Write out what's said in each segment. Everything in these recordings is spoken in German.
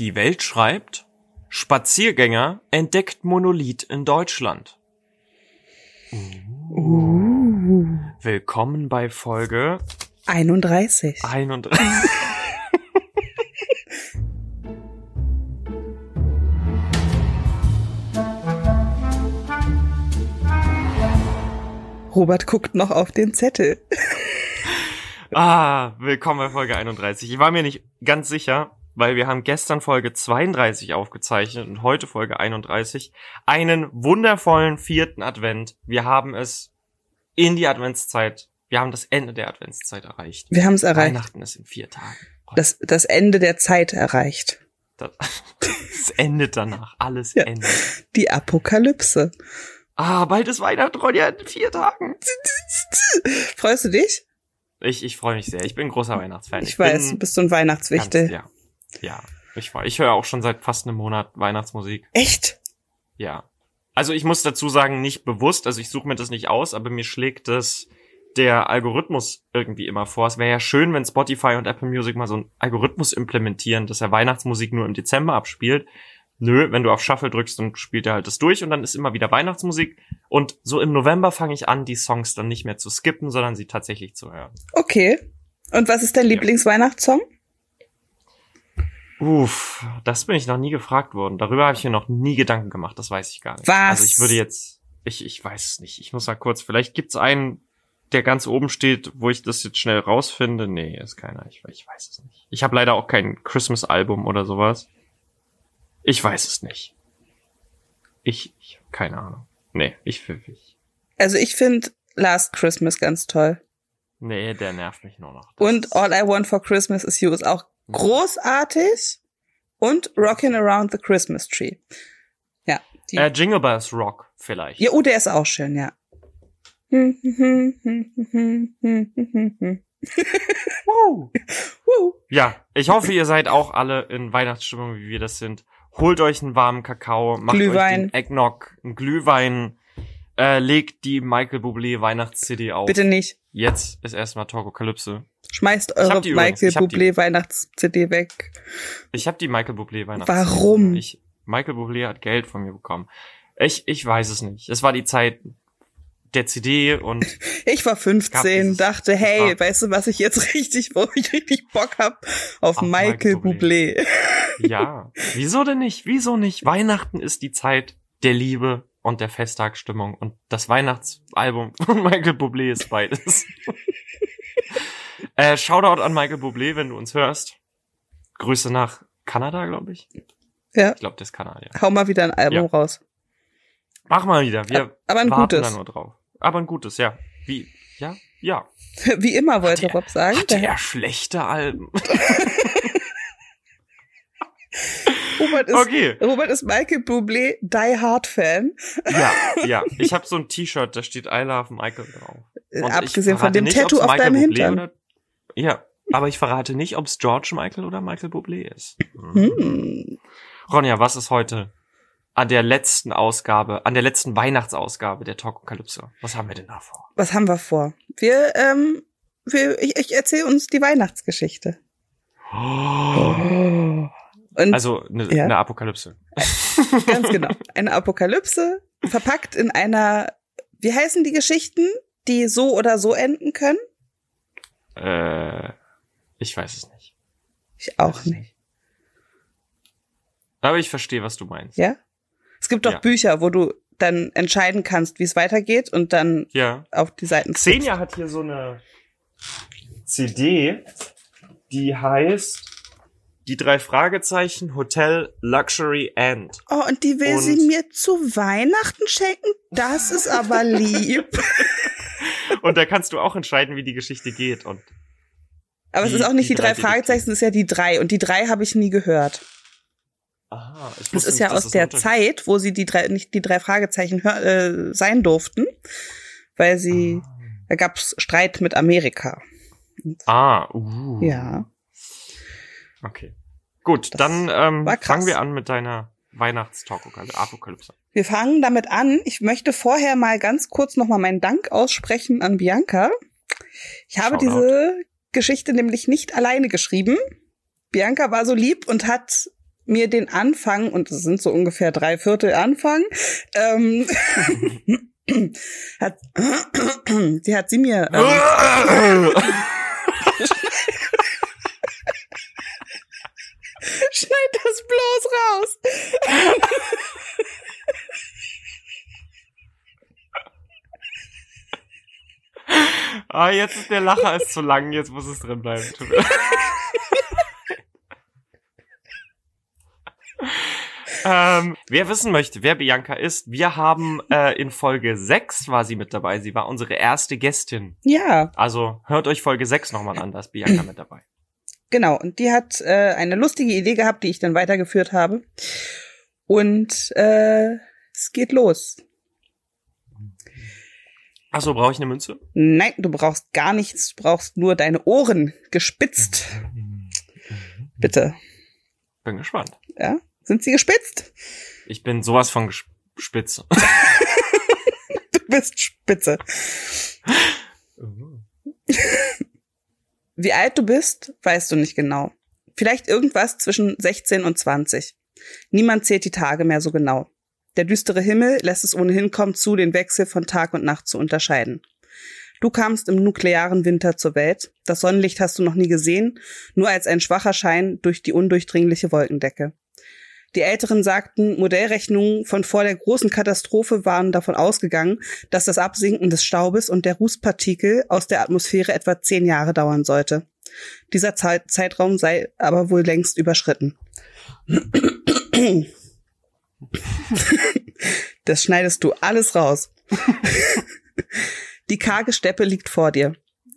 Die Welt schreibt, Spaziergänger entdeckt Monolith in Deutschland. Uh. Willkommen bei Folge 31. 31. Robert guckt noch auf den Zettel. ah, willkommen bei Folge 31. Ich war mir nicht ganz sicher, weil wir haben gestern Folge 32 aufgezeichnet und heute Folge 31. Einen wundervollen vierten Advent. Wir haben es in die Adventszeit. Wir haben das Ende der Adventszeit erreicht. Wir haben es erreicht. Weihnachten ist in vier Tagen. Das, das Ende der Zeit erreicht. Das, es endet danach. Alles Ja. endet. Die Apokalypse. Ah, bald ist Weihnachten, Ronja, in vier Tagen. Freust du dich? Ich, ich freue mich sehr. Ich bin ein großer Weihnachtsfan. Ich weiß, du bist so ein Weihnachtswichtel. ganz- Ja. Ja. Ich, war- ich höre auch schon seit fast einem Monat Weihnachtsmusik. Echt? Ja. Also ich muss dazu sagen, nicht bewusst, also ich suche mir das nicht aus, aber mir schlägt das der Algorithmus irgendwie immer vor. Es wäre ja schön, wenn Spotify und Apple Music mal so einen Algorithmus implementieren, dass er Weihnachtsmusik nur im Dezember abspielt. Nö, wenn du auf Shuffle drückst, dann spielt er halt das durch und dann ist immer wieder Weihnachtsmusik. Und so im November fange ich an, die Songs dann nicht mehr zu skippen, sondern sie tatsächlich zu hören. Okay. Und was ist dein Lieblingsweihnachtssong? Uff, das bin ich noch nie gefragt worden. Darüber habe ich mir noch nie Gedanken gemacht, das weiß ich gar nicht. Was? Also ich würde jetzt, ich, ich weiß es nicht. Ich muss mal kurz, vielleicht gibt's einen, der ganz oben steht, wo ich das jetzt schnell rausfinde. Nee, ist keiner. Ich, ich weiß es nicht. Ich habe leider auch kein Christmas-Album oder sowas. Ich weiß es nicht. Ich, ich habe keine Ahnung. Nee, ich, ich Also ich finde Last Christmas ganz toll. Nee, der nervt mich nur noch. Das Und All I Want for Christmas is You ist auch großartig. Und Rockin' Around the Christmas Tree. Ja. Die, äh, Jingle Bells Rock vielleicht. ja, oh, der ist auch schön, ja. Ja, ich hoffe, ihr seid auch alle in Weihnachtsstimmung, wie wir das sind. Holt euch einen warmen Kakao, macht Glühwein. euch den Eggnog, einen Glühwein, äh, legt die Michael Bublé Weihnachts-CD auf. Bitte nicht. Jetzt ist erstmal Talkokalypse. Schmeißt eure Michael. Bublé Weihnachts-CD weg. Ich habe die Michael Bublé Weihnachts. Warum? Ich, Michael Bublé hat Geld von mir bekommen. Ich, ich weiß es nicht. Es war die Zeit der CD und Ich war 15, dieses- dachte, hey, war- weißt du, was ich jetzt richtig, wo ich richtig Bock hab? Auf, Auf Michael Michael Bublé. ja, wieso denn nicht? Wieso nicht? Weihnachten ist die Zeit der Liebe und der Festtagsstimmung und das Weihnachtsalbum von Michael Bublé ist beides. Äh, Shoutout an Michael Bublé, wenn du uns hörst. Grüße nach Kanada, glaube ich. Ja. Ich glaube, das ist Kanadier. Hau mal wieder ein Album Ja. raus. Mach mal wieder. Wir Aber ein warten gutes. da nur drauf. Aber ein gutes, ja. Wie? Ja? Ja. Wie immer wollte der- Rob sagen. Hat Der er schlechte Alben? Robert ist, Okay. Robert ist Michael Bublé Die Hard Fan. Ja, ja. Ich habe so ein T-Shirt, da steht I love Michael drauf. Und Abgesehen von dem nicht, Tattoo auf Michael deinem Bublé Hintern. Oder, ja, aber ich verrate nicht, ob es George Michael oder Michael Bublé ist. Hm. Ronja, was ist heute an der letzten Ausgabe, an der letzten Weihnachtsausgabe der Talkokalypse? Was haben wir denn da vor? Was haben wir vor? Wir, ähm, wir, ich, ich erzähle uns die Weihnachtsgeschichte. Und Also eine Ja. ne Apokalypse. ganz genau. Eine Apokalypse, verpackt in einer, wie heißen die Geschichten, die so oder so enden können? Äh, ich weiß es nicht. Ich auch nicht. Aber ich verstehe, was du meinst. Ja? Es gibt doch Ja. Bücher, wo du dann entscheiden kannst, wie es weitergeht und dann Ja. auf die Seiten Xenia hat hier so eine CD, die heißt die drei Fragezeichen Hotel Luxury End. Oh, und die will Und- sie mir zu Weihnachten schenken? Das ist aber lieb. Und da kannst du auch entscheiden, wie die Geschichte geht. Und Aber es ist auch nicht die die, drei drei Fragezeichen, es ist ja die drei. Und die drei habe ich nie gehört. aha, ich Es wusste ist ja nicht, dass aus der Zeit, wo sie die drei, nicht die drei Fragezeichen hör, äh, sein durften, weil sie, da gab's Streit mit Amerika. Und, Ah, uh. Ja. Okay. Gut, Das dann ähm, fangen wir an mit deiner Weihnachtstapokalypse. Wir fangen damit an. Ich möchte vorher mal ganz kurz nochmal meinen Dank aussprechen an Bianca. Ich habe Shoutout. diese Geschichte nämlich nicht alleine geschrieben. Bianca war so lieb und hat mir den Anfang, und es sind so ungefähr drei Viertel Anfang, ähm, hat, sie hat sie mir. Ähm, raus. ah, jetzt ist der Lacher ist zu lang, jetzt muss es drin bleiben. Ähm, wer wissen möchte, wer Bianca ist, wir haben äh, in Folge 6 war sie mit dabei. Sie war unsere erste Gästin. Ja. Also hört euch Folge 6 nochmal an, da ist Bianca mit dabei. Genau, und die hat äh, eine lustige Idee gehabt, die ich dann weitergeführt habe. Und äh, es geht los. Achso, brauche ich eine Münze? Nein, du brauchst gar nichts, du brauchst nur deine Ohren gespitzt. Bitte. Bin gespannt. Ja? Sind sie gespitzt? Ich bin sowas von ges spitze. du bist spitze. Wie alt du bist, weißt du nicht genau. Vielleicht irgendwas zwischen 16 und 20. Niemand zählt die Tage mehr so genau. Der düstere Himmel lässt es ohnehin kaum zu, den Wechsel von Tag und Nacht zu unterscheiden. Du kamst im nuklearen Winter zur Welt. Das Sonnenlicht hast du noch nie gesehen, nur als ein schwacher Schein durch die undurchdringliche Wolkendecke. Die Älteren sagten, Modellrechnungen von vor der großen Katastrophe waren davon ausgegangen, dass das Absinken des Staubes und der Rußpartikel aus der Atmosphäre etwa zehn Jahre dauern sollte. Dieser Zeit Zeitraum sei aber wohl längst überschritten. das schneidest du alles raus. Die karge Steppe liegt vor dir.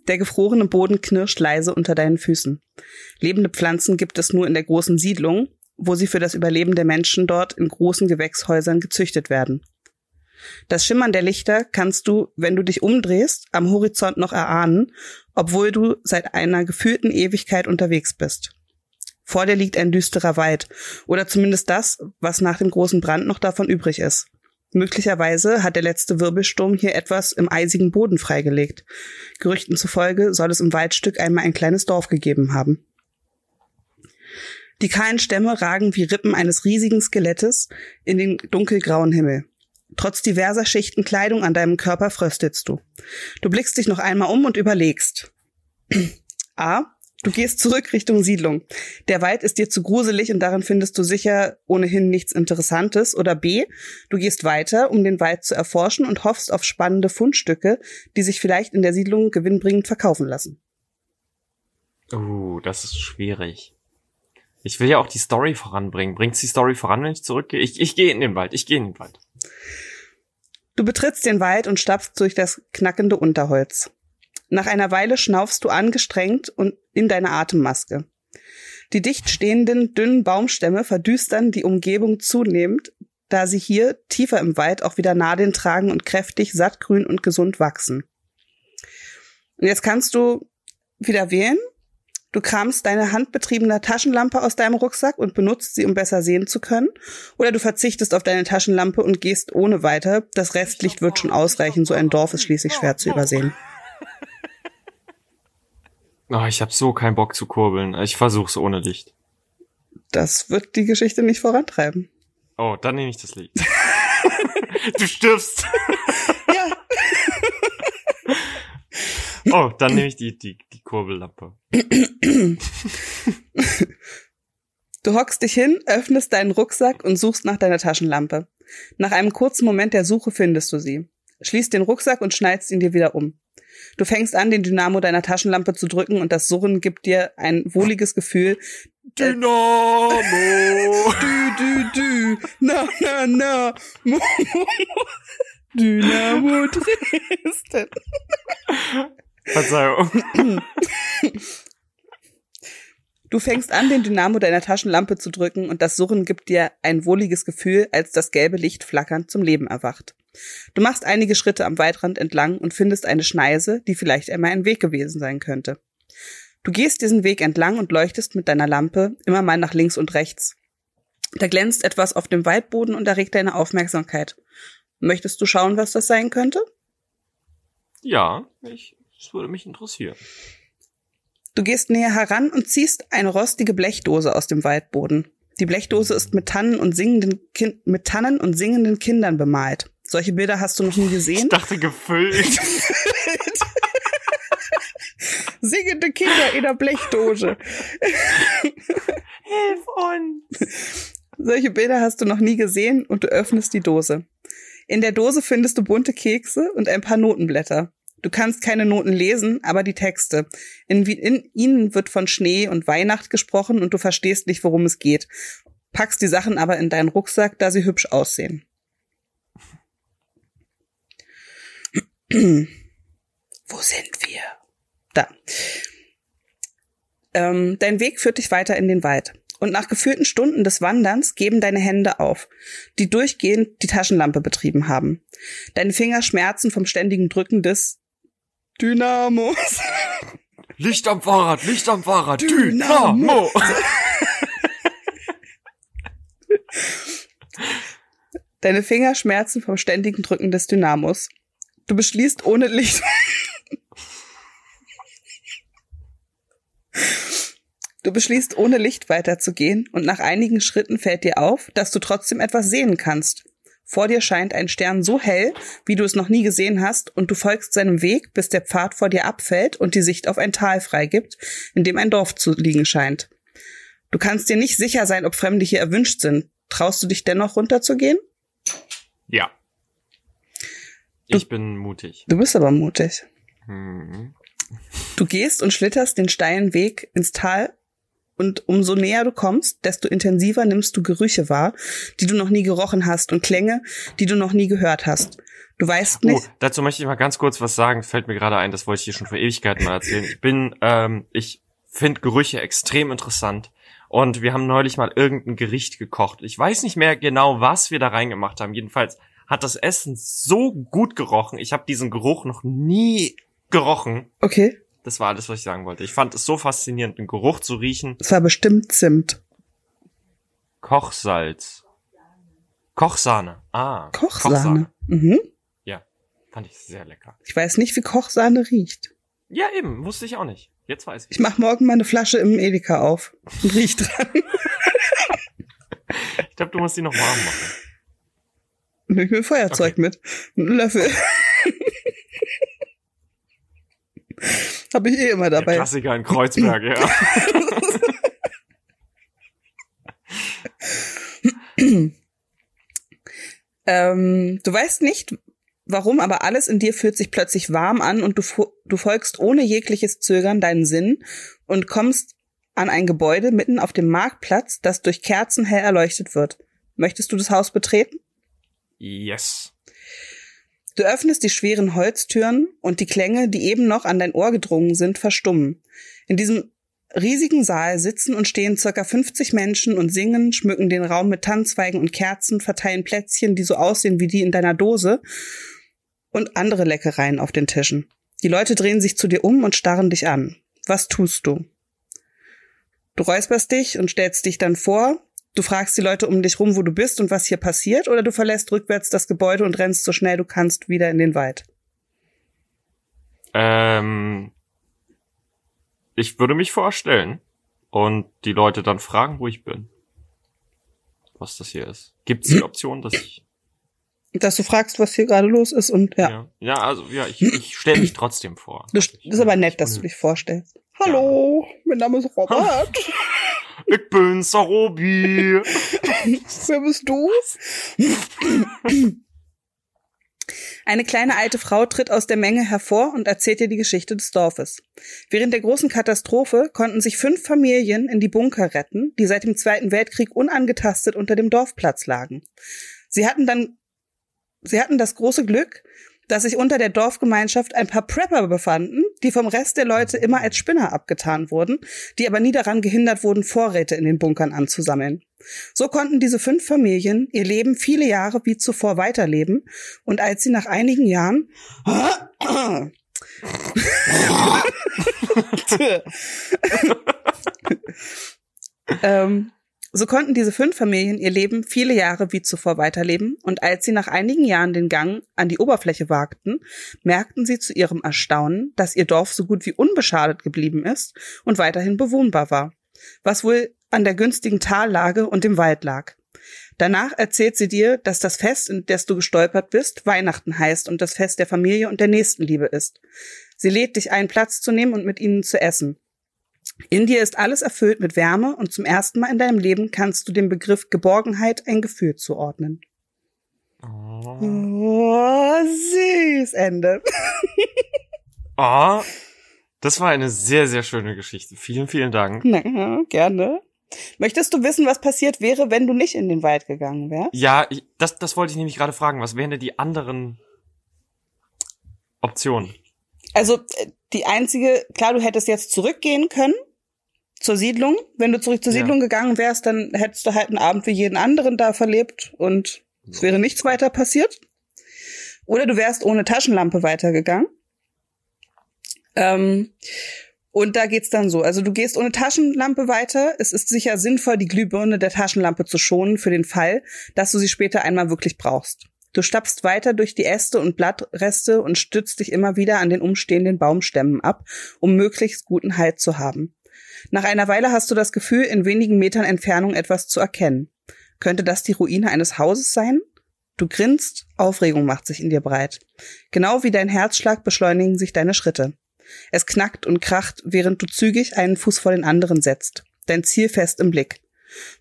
Der gefrorene Boden knirscht leise unter deinen Füßen. Lebende Pflanzen gibt es nur in der großen Siedlung, wo sie für das Überleben der Menschen dort in großen Gewächshäusern gezüchtet werden. Das Schimmern der Lichter kannst du, wenn du dich umdrehst, am Horizont noch erahnen, obwohl du seit einer gefühlten Ewigkeit unterwegs bist. Vor dir liegt ein düsterer Wald, oder zumindest das, was nach dem großen Brand noch davon übrig ist. Möglicherweise hat der letzte Wirbelsturm hier etwas im eisigen Boden freigelegt. Gerüchten zufolge soll es im Waldstück einmal ein kleines Dorf gegeben haben. Die kahlen Stämme ragen wie Rippen eines riesigen Skelettes in den dunkelgrauen Himmel. Trotz diverser Schichten Kleidung an deinem Körper fröstelst du. Du blickst dich noch einmal um und überlegst. A. Du gehst zurück Richtung Siedlung. Der Wald ist dir zu gruselig und darin findest du sicher ohnehin nichts Interessantes. Oder B. Du gehst weiter, um den Wald zu erforschen und hoffst auf spannende Fundstücke, die sich vielleicht in der Siedlung gewinnbringend verkaufen lassen. Uh, das ist schwierig. Ich will ja auch die Story voranbringen. Bringt's die Story voran, wenn ich zurückgehe? Ich, ich gehe in den Wald. Ich gehe in den Wald. Du betrittst den Wald und stapfst durch das knackende Unterholz. Nach einer Weile schnaufst du angestrengt und in deine Atemmaske. Die dicht stehenden, dünnen Baumstämme verdüstern die Umgebung zunehmend, da sie hier tiefer im Wald auch wieder Nadeln tragen und kräftig, sattgrün und gesund wachsen. Und jetzt kannst du wieder wählen. Du kramst deine handbetriebene Taschenlampe aus deinem Rucksack und benutzt sie, um besser sehen zu können. Oder du verzichtest auf deine Taschenlampe und gehst ohne weiter. Das Restlicht wird schon ausreichen, so ein Dorf ist schließlich schwer zu übersehen. Oh, ich habe so keinen Bock zu kurbeln. Ich versuch's ohne Licht. Das wird die Geschichte nicht vorantreiben. Oh, dann nehme ich das Licht. du stirbst. Ja. Oh, dann nehme ich die, die, die Kurbellampe. Du hockst dich hin, öffnest deinen Rucksack und suchst nach deiner Taschenlampe. Nach einem kurzen Moment der Suche findest du sie. Schließt den Rucksack und schneidest ihn dir wieder um. Du fängst an, den Dynamo deiner Taschenlampe zu drücken und das Surren gibt dir ein wohliges Gefühl. Dynamo! Dü, dü, dü. Na, na, na. Mo, mo, mo. Dynamo Dresden. Verzeihung. Du fängst an, den Dynamo deiner Taschenlampe zu drücken und das Surren gibt dir ein wohliges Gefühl, als das gelbe Licht flackernd zum Leben erwacht. Du machst einige Schritte am Waldrand entlang und findest eine Schneise, die vielleicht einmal ein Weg gewesen sein könnte. Du gehst diesen Weg entlang und leuchtest mit deiner Lampe immer mal nach links und rechts. Da glänzt etwas auf dem Waldboden und erregt deine Aufmerksamkeit. Möchtest du schauen, was das sein könnte? Ja, ich, das würde mich interessieren. Du gehst näher heran und ziehst eine rostige Blechdose aus dem Waldboden. Die Blechdose ist mit Tannen und singenden kind mit Tannen und singenden Kindern bemalt. Solche Bilder hast du noch nie gesehen? Ich dachte gefüllt. Singende Kinder in der Blechdose. Hilf uns! Solche Bilder hast du noch nie gesehen und du öffnest die Dose. In der Dose findest du bunte Kekse und ein paar Notenblätter. Du kannst keine Noten lesen, aber die Texte. In, in ihnen wird von Schnee und Weihnacht gesprochen und du verstehst nicht, worum es geht. Packst die Sachen aber in deinen Rucksack, da sie hübsch aussehen. Wo sind wir? Da. Ähm, dein Weg führt dich weiter in den Wald. Und nach gefühlten Stunden des Wanderns geben deine Hände auf, die durchgehend die Taschenlampe betrieben haben. Deine Finger schmerzen vom ständigen Drücken des Dynamos. Licht am Fahrrad, Licht am Fahrrad, Dynamo. Dynamo! Deine Finger schmerzen vom ständigen Drücken des Dynamos. Du beschließt ohne Licht. Du beschließt ohne Licht weiterzugehen und nach einigen Schritten fällt dir auf, dass du trotzdem etwas sehen kannst. Vor dir scheint ein Stern so hell, wie du es noch nie gesehen hast, und du folgst seinem Weg, bis der Pfad vor dir abfällt und die Sicht auf ein Tal freigibt, in dem ein Dorf zu liegen scheint. Du kannst dir nicht sicher sein, ob Fremde hier erwünscht sind. Traust du dich dennoch runterzugehen? Ja. Ich bin mutig. Du bist aber mutig. Hm. Du gehst und schlitterst den steilen Weg ins Tal und umso näher du kommst, desto intensiver nimmst du Gerüche wahr, die du noch nie gerochen hast und Klänge, die du noch nie gehört hast. Du weißt Oh, nicht, dazu möchte ich mal ganz kurz was sagen. Fällt mir gerade ein, das wollte ich dir schon vor Ewigkeiten mal erzählen. Ich bin, ähm, ich finde Gerüche extrem interessant. Und wir haben neulich mal irgendein Gericht gekocht. Ich weiß nicht mehr genau, was wir da reingemacht haben. Jedenfalls hat das Essen so gut gerochen. Ich habe diesen Geruch noch nie gerochen. okay, Das war alles, was ich sagen wollte. Ich fand es so faszinierend, den Geruch zu riechen. es war bestimmt Zimt. Kochsalz. Kochsahne. Ah. Kochsahne. Mhm. Ja. Fand ich sehr lecker. Ich weiß nicht, wie Kochsahne riecht. Ja, eben. Wusste ich auch nicht. Jetzt weiß ich. Ich mach morgen mal eine Flasche im Edeka auf und riech dran. Ich glaube, du musst die noch warm machen. Mir ein Feuerzeug Okay. mit. Einen Löffel. Habe ich eh immer Der dabei. Klassiker in Kreuzberg, ja. Ähm, du weißt nicht, warum, aber alles in dir fühlt sich plötzlich warm an und du, du folgst ohne jegliches Zögern deinen Sinn und kommst an ein Gebäude mitten auf dem Marktplatz, das durch Kerzen hell erleuchtet wird. Möchtest du das Haus betreten? Yes. Du öffnest die schweren Holztüren und die Klänge, die eben noch an dein Ohr gedrungen sind, verstummen. In diesem riesigen Saal sitzen und stehen circa 50 Menschen und singen, schmücken den Raum mit Tannenzweigen und Kerzen, verteilen Plätzchen, die so aussehen wie die in deiner Dose und andere Leckereien auf den Tischen. Die Leute drehen sich zu dir um und starren dich an. Was tust du? Du räusperst dich und stellst dich dann vor. Du fragst die Leute um dich rum, wo du bist und was hier passiert, oder du verlässt rückwärts das Gebäude und rennst so schnell du kannst wieder in den Wald. Ähm, ich würde mich vorstellen und die Leute dann fragen, wo ich bin. Was das hier ist. Gibt es die Option, dass ich. Dass du fragst, was hier gerade los ist und ja. Ja, ja also ja, ich, ich stelle mich trotzdem vor. Das ist aber nett, dass du dich vorstellst. Hallo, mein Name ist Robert. Ich bin Sarobi. Wer bist du? Eine kleine alte Frau tritt aus der Menge hervor und erzählt dir die Geschichte des Dorfes. Während der großen Katastrophe konnten sich fünf Familien in die Bunker retten, die seit dem Zweiten Weltkrieg unangetastet unter dem Dorfplatz lagen. Sie hatten dann, sie hatten das große Glück, dass sich unter der Dorfgemeinschaft ein paar Prepper befanden, die vom Rest der Leute immer als Spinner abgetan wurden, die aber nie daran gehindert wurden, Vorräte in den Bunkern anzusammeln. So konnten diese fünf Familien ihr Leben viele Jahre wie zuvor weiterleben und als sie nach einigen Jahren ähm, so konnten diese fünf Familien ihr Leben viele Jahre wie zuvor weiterleben und als sie nach einigen Jahren den Gang an die Oberfläche wagten, merkten sie zu ihrem Erstaunen, dass ihr Dorf so gut wie unbeschadet geblieben ist und weiterhin bewohnbar war. was wohl an der günstigen Tallage und dem Wald lag. Danach erzählt sie dir, dass das Fest, in das du gestolpert bist, Weihnachten heißt und das Fest der Familie und der Nächstenliebe ist. Sie lädt dich ein, Platz zu nehmen und mit ihnen zu essen. In dir ist alles erfüllt mit Wärme und zum ersten Mal in deinem Leben kannst du dem Begriff Geborgenheit ein Gefühl zuordnen. Oh. Oh, süß, Ende. oh. Das war eine sehr, sehr schöne Geschichte. Vielen, vielen Dank. Na, gerne. Möchtest du wissen, was passiert wäre, wenn du nicht in den Wald gegangen wärst? Ja, ich, das, das wollte ich nämlich gerade fragen. Was wären denn die anderen Optionen? Also äh, die einzige, klar, du hättest jetzt zurückgehen können zur Siedlung. Wenn du zurück zur Ja. Siedlung gegangen wärst, dann hättest du halt einen Abend wie jeden anderen da verlebt und es wäre nichts weiter passiert. Oder du wärst ohne Taschenlampe weitergegangen. Ähm, und da geht's dann so. Also du gehst ohne Taschenlampe weiter. Es ist sicher sinnvoll, die Glühbirne der Taschenlampe zu schonen für den Fall, dass du sie später einmal wirklich brauchst. Du stapfst weiter durch die Äste und Blattreste und stützt dich immer wieder an den umstehenden Baumstämmen ab, um möglichst guten Halt zu haben. Nach einer Weile hast du das Gefühl, in wenigen Metern Entfernung etwas zu erkennen. Könnte das die Ruine eines Hauses sein? Du grinst, Aufregung macht sich in dir breit. Genau wie dein Herzschlag beschleunigen sich deine Schritte. Es knackt und kracht, während du zügig einen Fuß vor den anderen setzt. Dein Ziel fest im Blick.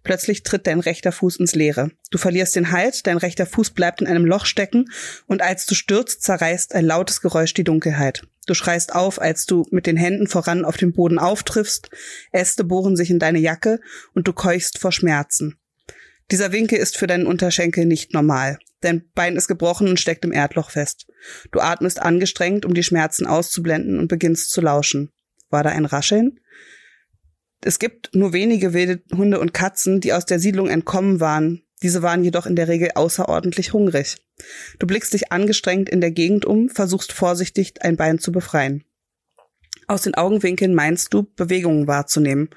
Plötzlich tritt dein rechter Fuß ins Leere. Du verlierst den Halt, dein rechter Fuß bleibt in einem Loch stecken und als du stürzt, zerreißt ein lautes Geräusch die Dunkelheit. Du schreist auf, als du mit den Händen voran auf den Boden auftriffst, Äste bohren sich in deine Jacke und du keuchst vor Schmerzen. Dieser Winkel ist für deinen Unterschenkel nicht normal. Dein Bein ist gebrochen und steckt im Erdloch fest. Du atmest angestrengt, um die Schmerzen auszublenden und beginnst zu lauschen. War da ein Rascheln? Es gibt nur wenige wilde Hunde und Katzen, die aus der Siedlung entkommen waren. Diese waren jedoch in der Regel außerordentlich hungrig. Du blickst dich angestrengt in der Gegend um, versuchst vorsichtig ein Bein zu befreien. Aus den Augenwinkeln meinst du, Bewegungen wahrzunehmen.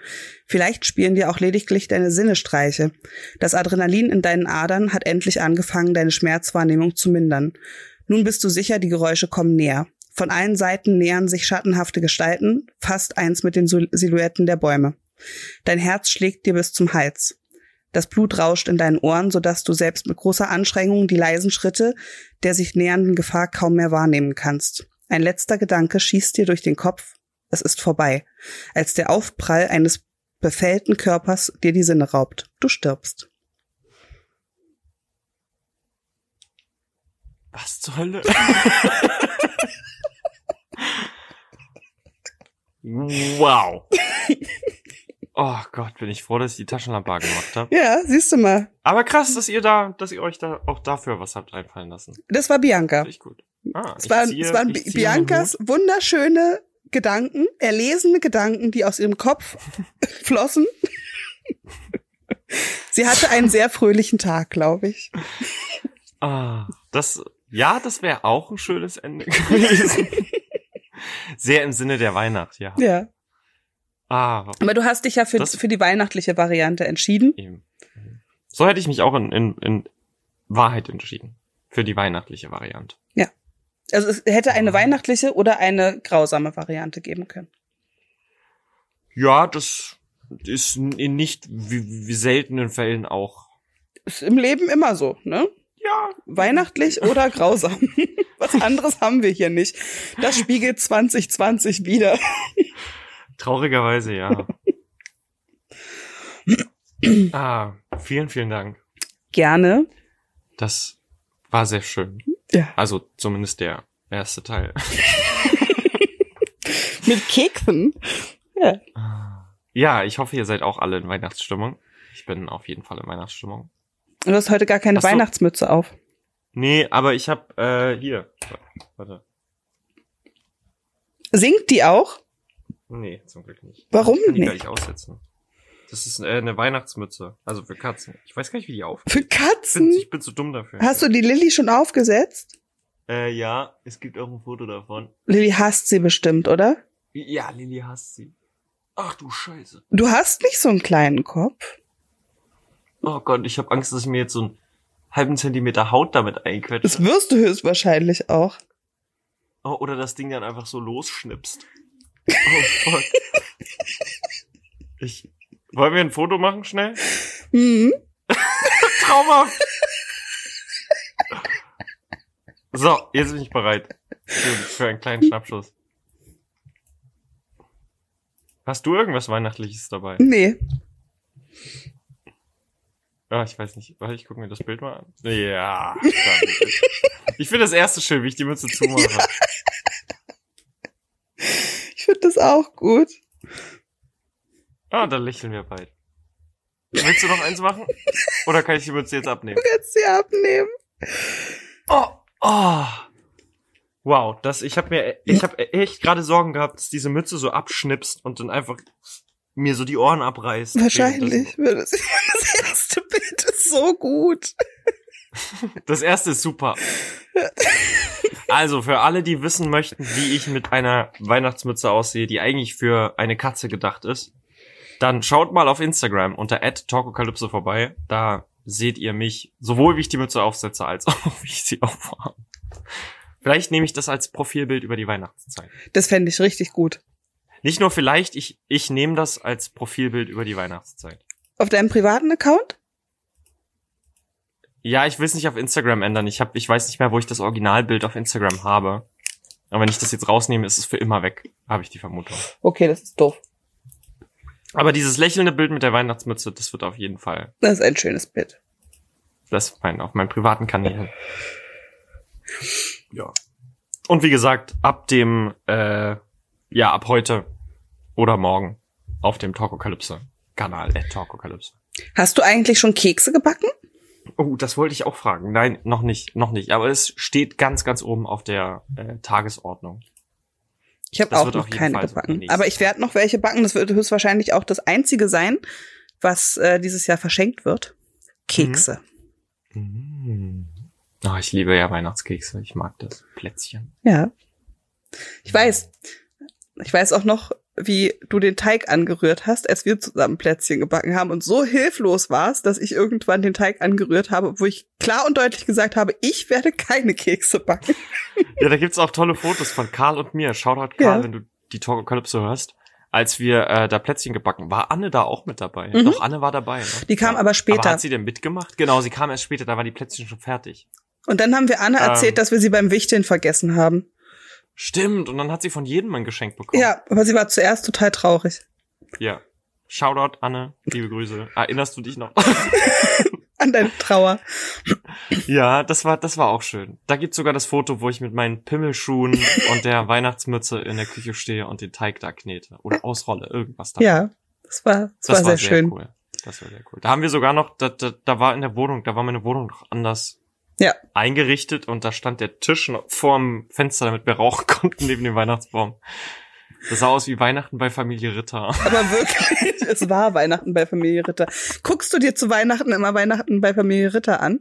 Vielleicht spielen dir auch lediglich deine Sinne Streiche. Das Adrenalin in deinen Adern hat endlich angefangen, deine Schmerzwahrnehmung zu mindern. Nun bist du sicher, die Geräusche kommen näher. Von allen Seiten nähern sich schattenhafte Gestalten, fast eins mit den Sil- Silhouetten der Bäume. Dein Herz schlägt dir bis zum Hals. Das Blut rauscht in deinen Ohren, sodass du selbst mit großer Anstrengung die leisen Schritte der sich nähernden Gefahr kaum mehr wahrnehmen kannst. Ein letzter Gedanke schießt dir durch den Kopf. Es ist vorbei, als der Aufprall eines befällten Körpers dir die Sinne raubt. Du stirbst. Was zur Hölle? wow. Oh Gott, bin ich froh, dass ich die Taschenlampe angemacht habe. Ja, siehst du mal. Aber krass, dass ihr da, dass ihr euch da auch dafür was habt einfallen lassen. Das war Bianca. Richtig gut. Ah, Es waren, ziehe- es waren Biancas wunderschöne Gedanken, erlesene Gedanken, die aus ihrem Kopf flossen. Sie hatte einen sehr fröhlichen Tag, glaube ich. Ah, das, ja, das wäre auch ein schönes Ende gewesen. Sehr im Sinne der Weihnacht, ja. Ja. Ah, Aber du hast dich ja für, Das- für die weihnachtliche Variante entschieden. eben. So hätte ich mich auch in, in, in Wahrheit entschieden. Für die weihnachtliche Variante. Also es hätte eine weihnachtliche oder eine grausame Variante geben können. Ja, das ist in nicht wie, wie seltenen Fällen auch. Ist im Leben immer so, ne? Ja, Weihnachtlich oder grausam. Was anderes haben wir hier nicht. Das spiegelt 2020 wieder. traurigerweise ja. ah, vielen, vielen Dank. Gerne. Das war sehr schön. Ja. Also zumindest der erste Teil. Mit Keksen. Ja. Ja, ich hoffe, ihr seid auch alle in Weihnachtsstimmung. Ich bin auf jeden Fall in Weihnachtsstimmung. Und du hast heute gar keine so. Weihnachtsmütze auf. Nee, aber ich hab äh, hier. Warte. Singt die auch? Nee, zum Glück nicht. Warum ich kann die nicht? gar nicht aussetzen. Das ist äh, eine Weihnachtsmütze. Also für Katzen. Ich weiß gar nicht, wie die auf. Für Ich bin, Katzen? ich bin zu dumm dafür. Hast du die Lilly schon aufgesetzt? Äh, ja, es gibt auch ein Foto davon. Lilly hasst sie bestimmt, oder? Ja, Lilly hasst sie. Ach du Scheiße. Du hast nicht so einen kleinen Kopf. Oh Gott, ich habe Angst, dass ich mir jetzt so einen halben Zentimeter Haut damit Das einquetsche. wirst du höchstwahrscheinlich auch. Oh, oder das Ding dann einfach so losschnipst. Oh fuck. Ich, Wollen wir ein Foto machen schnell? Mhm. Traumhaft. So, jetzt bin ich bereit für, für einen kleinen Schnappschuss. Hast du irgendwas Weihnachtliches dabei? Nee. Ah, ich weiß nicht. Warte, ich gucke mir das Bild mal an. Ja. ich finde das erste schön, wie ich die Mütze zumache. Ja. Ich finde das auch gut. Ah, da lächeln wir beide. Willst du noch eins machen? Oder kann ich die Mütze jetzt abnehmen? Du kannst sie abnehmen. Oh, oh. Wow, das, ich habe mir, ich habe echt gerade Sorgen gehabt, dass diese Mütze so abschnipst und dann einfach mir so die Ohren abreißt. Wahrscheinlich. Das, das erste Bild ist so gut. Das erste ist super. Also für alle, die wissen möchten, wie ich mit einer Weihnachtsmütze aussehe, die eigentlich für eine Katze gedacht ist, dann schaut mal auf Instagram unter @talkokalypse vorbei. Da seht ihr mich sowohl wie ich die Mütze aufsetze als auch wie ich sie aufhabe. Vielleicht nehme ich das als Profilbild über die Weihnachtszeit. Das fände ich richtig gut. Nicht nur vielleicht, ich, ich nehme das als Profilbild über die Weihnachtszeit. Auf deinem privaten Account? Ja, ich will es nicht auf Instagram ändern. Ich, hab, ich weiß nicht mehr, wo ich das Originalbild auf Instagram habe. Aber wenn ich das jetzt rausnehme, ist es für immer weg, habe ich die Vermutung. Okay, das ist doof. Aber dieses lächelnde Bild mit der Weihnachtsmütze, das wird auf jeden Fall. Das ist ein schönes Bild. Das mein, auf meinen privaten Kanälen. Ja. Und wie gesagt, ab dem, äh, ja, ab heute oder morgen auf dem Talkokalypse-Kanal, der Talkokalypse. Hast du eigentlich schon Kekse gebacken? Oh, das wollte ich auch fragen. Nein, noch nicht, noch nicht. Aber es steht ganz, ganz oben auf der äh, Tagesordnung. Ich habe auch noch keine Fall gebacken. So aber ich werde noch welche backen. Das wird höchstwahrscheinlich auch das einzige sein, was äh, dieses Jahr verschenkt wird. Kekse. Mhm. Mhm. Oh, ich liebe ja Weihnachtskekse. Ich mag das. Plätzchen. Ja. Ich weiß. Ich weiß auch noch, wie du den Teig angerührt hast, als wir zusammen Plätzchen gebacken haben und so hilflos warst, dass ich irgendwann den Teig angerührt habe, wo ich klar und deutlich gesagt habe, ich werde keine Kekse backen. Ja, da gibt's auch tolle Fotos von Karl und mir. Shoutout Karl, ja. wenn du die Talkokalypse hörst. Als wir äh, da Plätzchen gebacken, war Anne da auch mit dabei. Mhm. Doch, Anne war dabei. Ne? Die kam ja. aber später. Aber hat sie denn mitgemacht? Genau, sie kam erst später, da waren die Plätzchen schon fertig. Und dann haben wir Anne erzählt, ähm, dass wir sie beim Wichteln vergessen haben. Stimmt, und dann hat sie von jedem ein Geschenk bekommen. Ja, aber sie war zuerst total traurig. Ja. Shoutout, Anne, liebe Grüße. Erinnerst du dich noch? An deine Trauer. Ja, das war, das war auch schön. Da gibt's sogar das Foto, wo ich mit meinen Pimmelschuhen und der Weihnachtsmütze in der Küche stehe und den Teig da knete. Oder ausrolle, irgendwas da. Ja, das war, das, das war, sehr, sehr schön. Cool. Das war sehr cool. Da haben wir sogar noch, da, da, da war in der Wohnung, da war meine Wohnung noch anders ja. eingerichtet und da stand der Tisch noch vorm Fenster, damit wir rauchen konnten neben dem Weihnachtsbaum. Das sah aus wie Weihnachten bei Familie Ritter. Aber wirklich, es war Weihnachten bei Familie Ritter. Guckst du dir zu Weihnachten immer Weihnachten bei Familie Ritter an?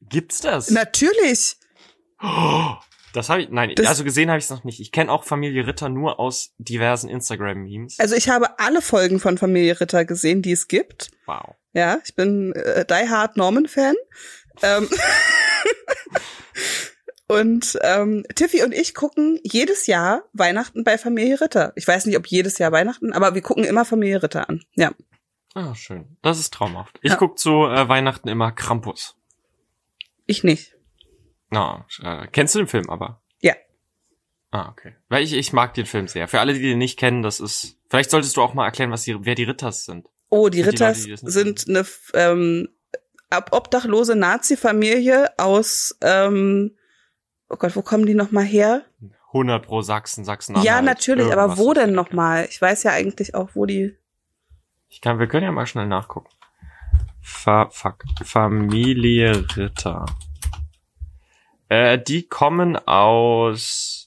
Gibt's das? Natürlich. Das habe ich, nein, das, also gesehen habe ich es noch nicht. Ich kenne auch Familie Ritter nur aus diversen Instagram-Memes. Also ich habe alle Folgen von Familie Ritter gesehen, die es gibt. Wow. Ja, ich bin äh, Die Hard Norman-Fan. Ähm und ähm, Tiffy und ich gucken jedes Jahr Weihnachten bei Familie Ritter. Ich weiß nicht, ob jedes Jahr Weihnachten, aber wir gucken immer Familie Ritter an. Ja. Ah, schön. Das ist traumhaft. Ich ja. guck zu äh, Weihnachten immer Krampus. Ich nicht. Na, no, äh, kennst du den Film aber? Ja. Ah, okay. Weil ich, ich mag den Film sehr. Für alle, die den nicht kennen, das ist. Vielleicht solltest du auch mal erklären, was die, wer die Ritters sind. Oh, die Ritters die Leute, die sind eine ähm, obdachlose Nazi-Familie aus, ähm, oh Gott, wo kommen die nochmal her? 100 pro Sachsen, Sachsen. Ja, natürlich, aber wo denn nochmal? Ich weiß ja eigentlich auch, wo die. Ich kann, wir können ja mal schnell nachgucken. Fa fuck. Familie Ritter. Äh, die kommen aus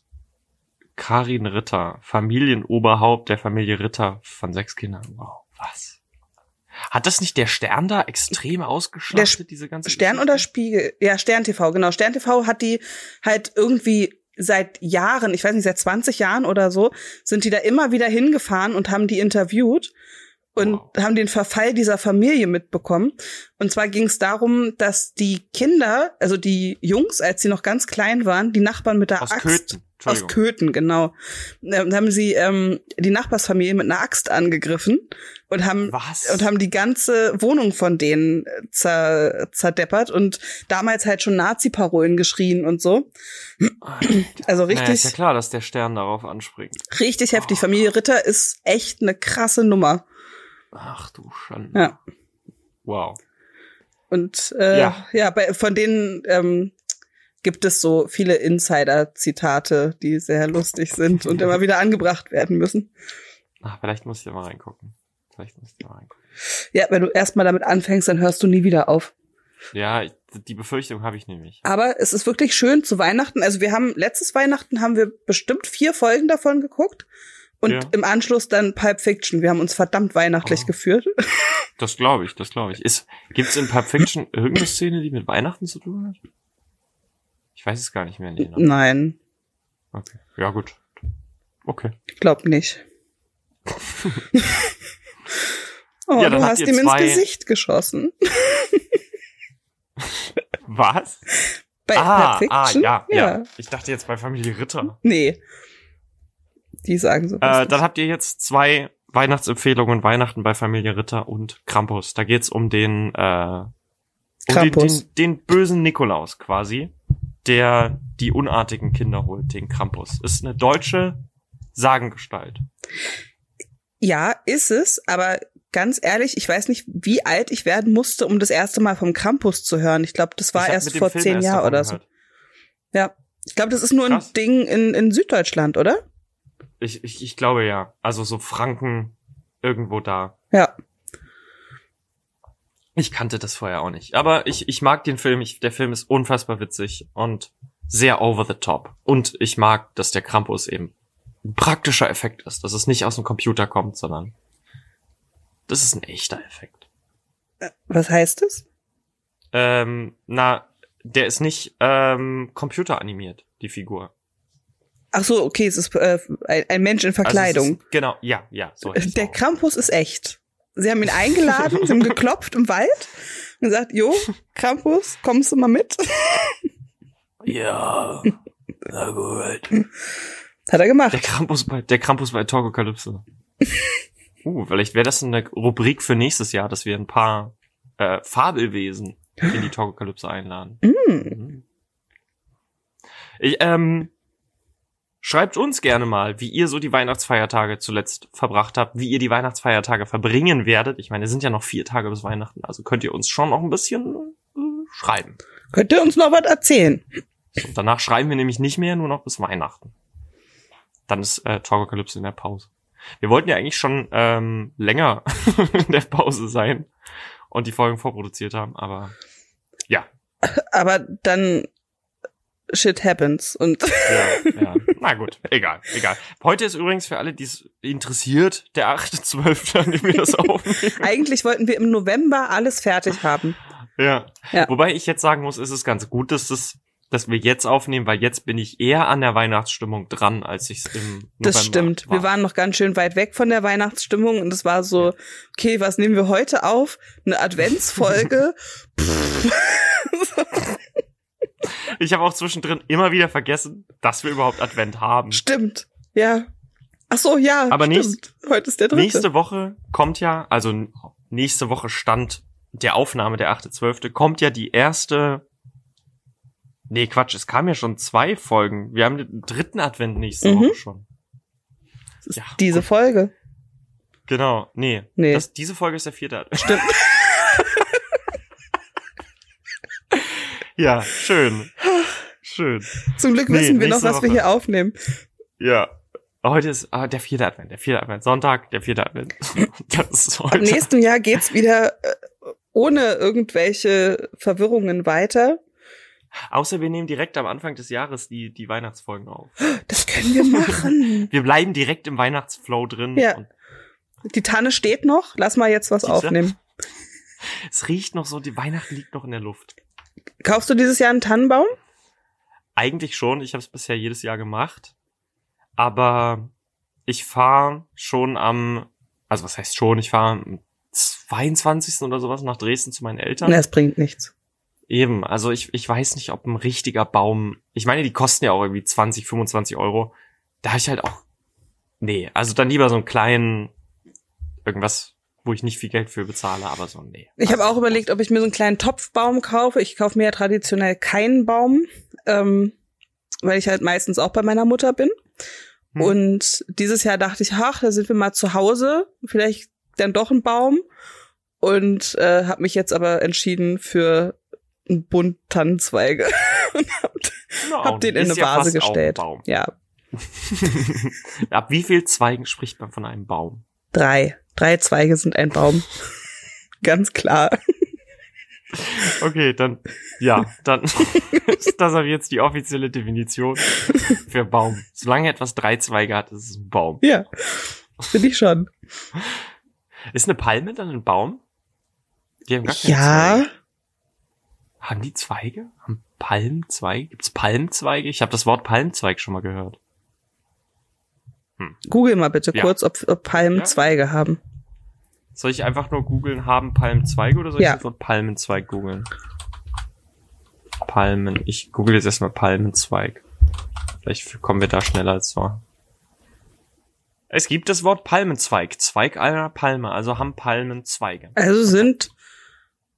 Karin Ritter, Familienoberhaupt der Familie Ritter von sechs Kindern. Wow, was? Hat das nicht der Stern da extrem ausgeschlachtet, diese ganze Stern Geschichte? oder Spiegel? Ja, Stern TV, genau. Stern TV hat die halt irgendwie seit Jahren, ich weiß nicht, seit 20 Jahren oder so, sind die da immer wieder hingefahren und haben die interviewt. Und Wow. haben den Verfall dieser Familie mitbekommen. Und zwar ging es darum, dass die Kinder, also die Jungs, als sie noch ganz klein waren, die Nachbarn mit der Aus Axt Köthen. aus. Köthen, genau. Ähm, haben sie ähm, die Nachbarsfamilie mit einer Axt angegriffen und haben Was? und haben die ganze Wohnung von denen äh, zer, zerdeppert und damals halt schon Nazi-Parolen geschrien und so. Also Naja, richtig, ist ja klar, dass der Stern darauf anspringt. richtig heftig. Familie Ritter ist echt eine krasse Nummer. Ach du Schande. Ja. Wow. Und äh, Ja. ja, bei, von denen ähm, gibt es so viele Insider-Zitate, die sehr lustig sind und immer wieder angebracht werden müssen. Ach, vielleicht muss ich da mal reingucken. Vielleicht muss ich da mal reingucken. Ja, wenn du erstmal damit anfängst, dann hörst du nie wieder auf. Ja, die Befürchtung habe ich nämlich. Aber es ist wirklich schön zu Weihnachten. Also wir haben letztes Weihnachten haben wir bestimmt vier Folgen davon geguckt und Ja. im Anschluss dann Pulp Fiction. Wir haben uns verdammt weihnachtlich Oh. geführt. Das glaube ich, das glaube ich. Ist, gibt's in Pulp Fiction irgendeine Szene, die mit Weihnachten zu tun hat? Ich weiß es gar nicht mehr. Nee, ne? Nein, Okay. Ja, gut. Okay. ich glaube nicht. oh, Ja, du hast ihm ins Gesicht geschossen. Was? Bei ah, Pulp ah, Fiction? ja, ja, Ich dachte jetzt bei Familie Ritter. Nee. Die sagen so. Äh, dann habt ihr jetzt zwei Weihnachtsempfehlungen, Weihnachten bei Familie Ritter und Krampus. Da geht's um den, äh, um den, Krampus. den, den bösen Nikolaus quasi, der die unartigen Kinder holt, den Krampus. Ist eine deutsche Sagengestalt. Ja, ist es, aber ganz ehrlich, ich weiß nicht, wie alt ich werden musste, um das erste Mal vom Krampus zu hören. Ich glaube, das war erst vor Film zehn Jahren oder so. gehört. Ja. Ich glaube, das ist nur Krass. ein Ding in, in Süddeutschland, oder? Ich, ich, ich glaube ja. Also so Franken irgendwo da. Ja. Ich kannte das vorher auch nicht. Aber ich, ich mag den Film. Ich, der Film ist unfassbar witzig und sehr over the top. Und ich mag, dass der Krampus eben ein praktischer Effekt ist. Dass es nicht aus dem Computer kommt, sondern das ist ein echter Effekt. Was heißt das? Ähm, na, der ist nicht ähm, computeranimiert, die Figur. Ach so, okay, es ist äh, ein, ein Mensch in Also Verkleidung. ist, genau, ja, ja. So Der. Krampus ist echt. Sie haben ihn eingeladen, sie haben geklopft im Wald und gesagt, jo, Krampus, kommst du mal mit? Ja, na gut. Hat er gemacht. Der Krampus bei, der Krampus bei Torgokalypse. Uh, vielleicht wäre das eine Rubrik für nächstes Jahr, dass wir ein paar äh, Fabelwesen in die Torgokalypse einladen. Mm. Ich, ähm, schreibt uns gerne mal, wie ihr so die Weihnachtsfeiertage zuletzt verbracht habt, wie ihr die Weihnachtsfeiertage verbringen werdet. Ich meine, es sind ja noch vier Tage bis Weihnachten, also könnt ihr uns schon noch ein bisschen äh, schreiben. Könnt ihr uns noch was erzählen? So, danach schreiben wir nämlich nicht mehr, nur noch bis Weihnachten. Dann ist äh, Torgokalypse in der Pause. Wir wollten ja eigentlich schon ähm, länger in der Pause sein und die Folgen vorproduziert haben, aber ja, Aber dann shit happens und ja, ja. Na gut, egal, egal. Heute ist übrigens für alle, die es interessiert, der 8.12., an dem wir das aufnehmen. eigentlich wollten wir im November alles fertig haben. Ja. Ja. Wobei ich jetzt sagen muss, ist es ganz gut, dass das dass wir jetzt aufnehmen, weil jetzt bin ich eher an der Weihnachtsstimmung dran, als ich es im November Das stimmt. war. Wir waren noch ganz schön weit weg von der Weihnachtsstimmung und es war so, okay, was nehmen wir heute auf? Eine Adventsfolge? Ich habe auch zwischendrin immer wieder vergessen, dass wir überhaupt Advent haben. stimmt. Ja. Ach so, ja. Aber stimmt. nächst- heute ist der dritte. Nächste Woche kommt ja, also nächste Woche stand der Aufnahme der 8.12. kommt ja die erste. Nee, Quatsch, es kam ja schon zwei Folgen. Wir haben den dritten Advent nächste Mhm. Woche schon. Ja, diese gut. Folge. Genau, nee. Nee. Das, diese Folge ist der vierte Advent. Stimmt. Ja, schön. Schön. Zum Glück Nee, wissen wir noch, was wir Woche. hier aufnehmen. Ja. Heute ist ah, der vierte Advent, der vierte Advent. Sonntag, der vierte Advent. Das ist Ab heute. nächstem Jahr geht's wieder äh, ohne irgendwelche Verwirrungen weiter. Außer wir nehmen direkt am Anfang des Jahres die, die Weihnachtsfolgen auf. Das können wir machen. Wir bleiben direkt im Weihnachtsflow drin. Ja. Die Tanne steht noch. Lass mal jetzt was Siehste? aufnehmen. es riecht noch so, die Weihnachten liegt noch in der Luft. Kaufst du dieses Jahr einen Tannenbaum? Eigentlich schon, ich habe es bisher jedes Jahr gemacht. Aber ich fahre schon am also was heißt schon, ich fahre am 22. oder sowas nach Dresden zu meinen Eltern. Das bringt nichts. Eben, also ich, ich weiß nicht, ob ein richtiger Baum, ich meine, die kosten ja auch irgendwie 20, 25 Euro. Da habe ich halt auch, nee, also dann lieber so einen kleinen, irgendwas, wo ich nicht viel Geld für bezahle, aber so, nee. Ich habe Also, auch überlegt, ob ich mir so einen kleinen Topfbaum kaufe. Ich kaufe mir ja traditionell keinen Baum, ähm, weil ich halt meistens auch bei meiner Mutter bin. Hm. Und dieses Jahr dachte ich, ach, da sind wir mal zu Hause, vielleicht dann doch ein Baum. Und äh, habe mich jetzt aber entschieden für einen Bund Tannenzweige und hab, na, hab den in eine ja Vase ein gestellt. Ja, Ab wie viel Zweigen spricht man von einem Baum? Drei. Drei Zweige sind ein Baum. Ganz klar. Okay, dann, ja, dann ist das aber jetzt die offizielle Definition für Baum. Solange etwas drei Zweige hat, ist es ein Baum. Ja, finde ich schon. Ist eine Palme dann ein Baum? Die haben gar keine Ja, Zweige. Haben die Zweige? Haben Palmen Zweige? Gibt's Palmzweige? Ich habe das Wort Palmzweig schon mal gehört. Google mal bitte Ja. kurz, ob, ob Palmen Ja. Zweige haben. Soll ich einfach nur googeln, haben Palmen Zweige oder soll Ja. ich das Wort Palmenzweig googeln? Palmen. Ich google jetzt erstmal Palmenzweig. Vielleicht kommen wir da schneller als so. Es gibt das Wort Palmenzweig. Zweig einer Palme. Also haben Palmen Zweige. Also sind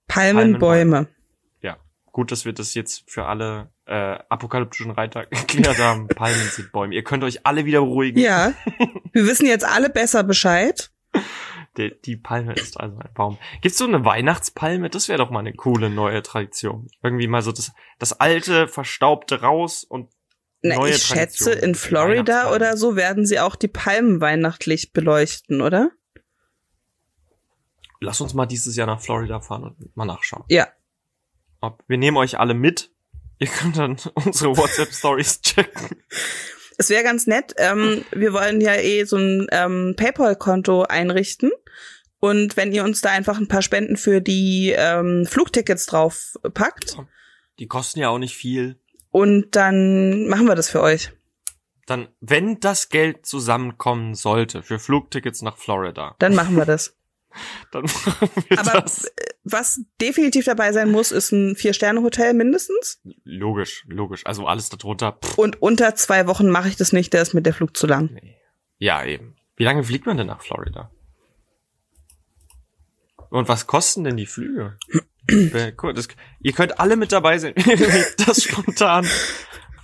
Palmenbäume. Ja. Gut, dass wir das jetzt für alle äh, apokalyptischen Reiter geklärt haben. Palmen sind Bäume. Ihr könnt euch alle wieder beruhigen. Ja, wir wissen jetzt alle besser Bescheid. Die, die Palme ist also ein Baum. Gibt's so eine Weihnachtspalme? Das wäre doch mal eine coole neue Tradition. Irgendwie mal so das, das alte, verstaubte raus und Na, neue ich schätze, Tradition. in Florida oder so werden sie auch die Palmen weihnachtlich beleuchten, oder? Lass uns mal dieses Jahr nach Florida fahren und mal nachschauen. Ja. Ob, wir nehmen euch alle mit. Ihr könnt dann unsere WhatsApp-Stories checken. Es wäre ganz nett. Ähm, wir wollen ja eh so ein ähm, PayPal-Konto einrichten. Und wenn ihr uns da einfach ein paar Spenden für die ähm, Flugtickets drauf packt, Die kosten ja auch nicht viel. und dann machen wir das für euch. Dann, wenn das Geld zusammenkommen sollte für Flugtickets nach Florida, Dann machen wir das. dann machen wir Aber das. Was definitiv dabei sein muss, ist ein Vier-Sterne-Hotel mindestens. Logisch, logisch. Also alles darunter. Pff, Und unter zwei Wochen mache ich das nicht, da ist mir der Flug zu lang. Ja, eben. Wie lange fliegt man denn nach Florida? Und was kosten denn die Flüge? Äh, das, ihr könnt alle mit dabei sein. das spontan.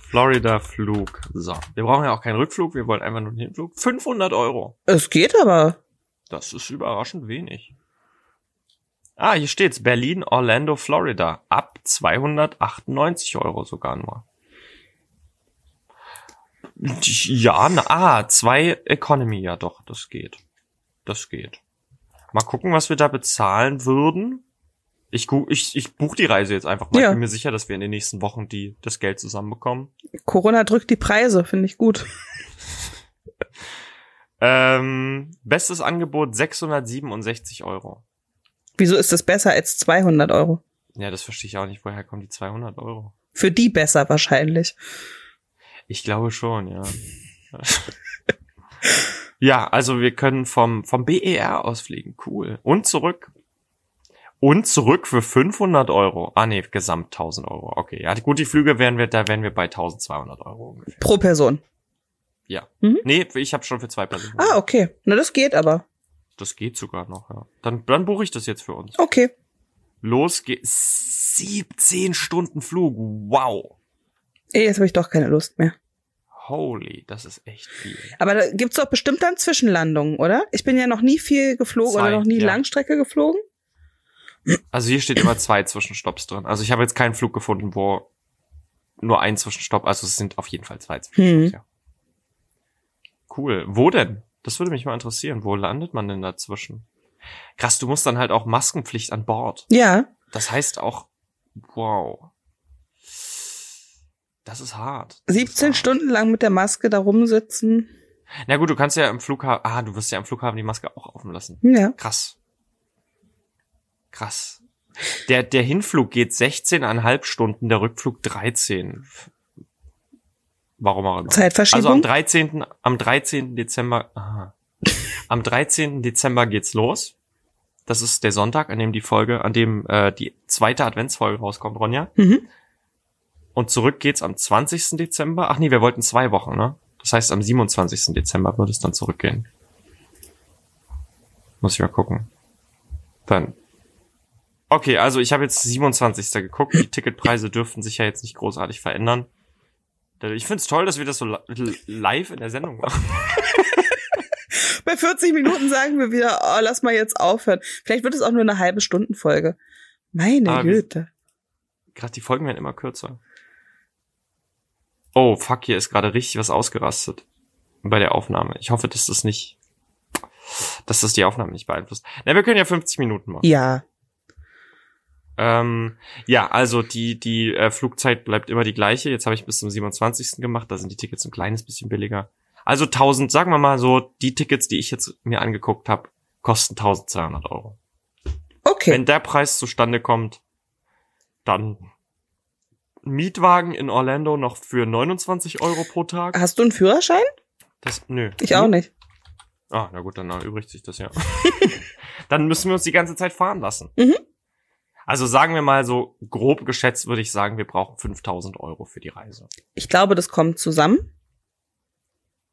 Florida Flug. So. Wir brauchen ja auch keinen Rückflug. Wir wollen einfach nur den Hinflug. 500 Euro. Es geht aber. Das ist überraschend wenig. Ah, hier steht's. Berlin, Orlando, Florida. Ab 298 Euro sogar nur. Ja, na, ah, zwei Economy, ja doch, das geht. Das geht. Mal gucken, was wir da bezahlen würden. Ich, ich, ich buche die Reise jetzt einfach mal. Ja. Ich bin mir sicher, dass wir in den nächsten Wochen die, das Geld zusammenbekommen. Corona drückt die Preise, finde ich gut. Ähm, bestes Angebot 667 Euro. Wieso ist das besser als 200 Euro? Ja, das verstehe ich auch nicht. Woher kommen die 200 Euro? Für die besser wahrscheinlich. Ich glaube schon, ja. ja, also wir können vom, vom BER ausfliegen. Cool. Und zurück. Und zurück für 500 Euro. Ah, nee, gesamt 1000 Euro. Okay, ja, gut, die Flüge wären wir, da wären wir bei 1200 Euro ungefähr. Pro Person. Ja. Mhm. Nee, ich habe schon für zwei Personen. Ah, okay. Na, das geht aber. Das geht sogar noch, ja. Dann, dann buche ich das jetzt für uns. Okay. Los geht's. 17 Stunden Flug. Wow. Ey, jetzt habe ich doch keine Lust mehr. Holy, das ist echt viel. Aber da gibt's doch bestimmt dann Zwischenlandungen, oder? Ich bin ja noch nie viel geflogen Zwei, oder noch nie ja. Langstrecke geflogen. Also hier steht immer zwei Zwischenstopps drin. Also ich habe jetzt keinen Flug gefunden, wo nur ein Zwischenstopp, also es sind auf jeden Fall zwei Zwischenstopps, Hm. ja. Cool. Wo denn? Das würde mich mal interessieren. Wo landet man denn dazwischen? Krass, du musst dann halt auch Maskenpflicht an Bord. Ja. Das heißt auch, wow. Das ist hart. Das 17 ist hart. Stunden lang mit der Maske da rumsitzen. Na gut, du kannst ja im Flughafen, ah, du wirst ja im Flughafen die Maske auch offen lassen. Ja. Krass. Krass. Der, der Hinflug geht 16,5 Stunden, der Rückflug 13. Warum auch immer. Zeitverschiebung. Also am 13. am 13. Dezember, aha. Am 13. Dezember geht's los. Das ist der Sonntag, an dem die Folge, an dem äh, die zweite Adventsfolge rauskommt, Ronja. Mhm. Und zurück geht's am 20. Dezember. Ach nee, wir wollten zwei Wochen, ne? Das heißt, am 27. Dezember wird es dann zurückgehen. Muss ich mal gucken. Dann. Okay, also ich habe jetzt 27. geguckt. Die Ticketpreise dürften sich ja jetzt nicht großartig verändern. Ich find's toll, dass wir das so li- live in der Sendung machen. Bei 40 Minuten sagen wir wieder, oh, lass mal jetzt aufhören. Vielleicht wird es auch nur eine halbe Stundenfolge. Meine Ah, wir- Güte. Gerade die Folgen werden immer kürzer. Oh, fuck, hier ist gerade richtig was ausgerastet. Bei der Aufnahme. Ich hoffe, dass das nicht, dass das die Aufnahme nicht beeinflusst. Na, wir können ja 50 Minuten machen. Ja. Ähm, ja, also die, die äh, Flugzeit bleibt immer die gleiche. Jetzt habe ich bis zum 27. gemacht. Da sind die Tickets ein kleines bisschen billiger. Also 1000, sagen wir mal so, die Tickets, die ich jetzt mir angeguckt habe, kosten 1200 Euro. Okay. Wenn der Preis zustande kommt, dann Mietwagen in Orlando noch für 29 Euro pro Tag. Hast du einen Führerschein? Das, nö. Ich auch nicht. Ah, na gut, dann erübrigt sich das ja. dann müssen wir uns die ganze Zeit fahren lassen. Mhm. Also sagen wir mal so grob geschätzt würde ich sagen, wir brauchen 5000 Euro für die Reise. Ich glaube, das kommt zusammen.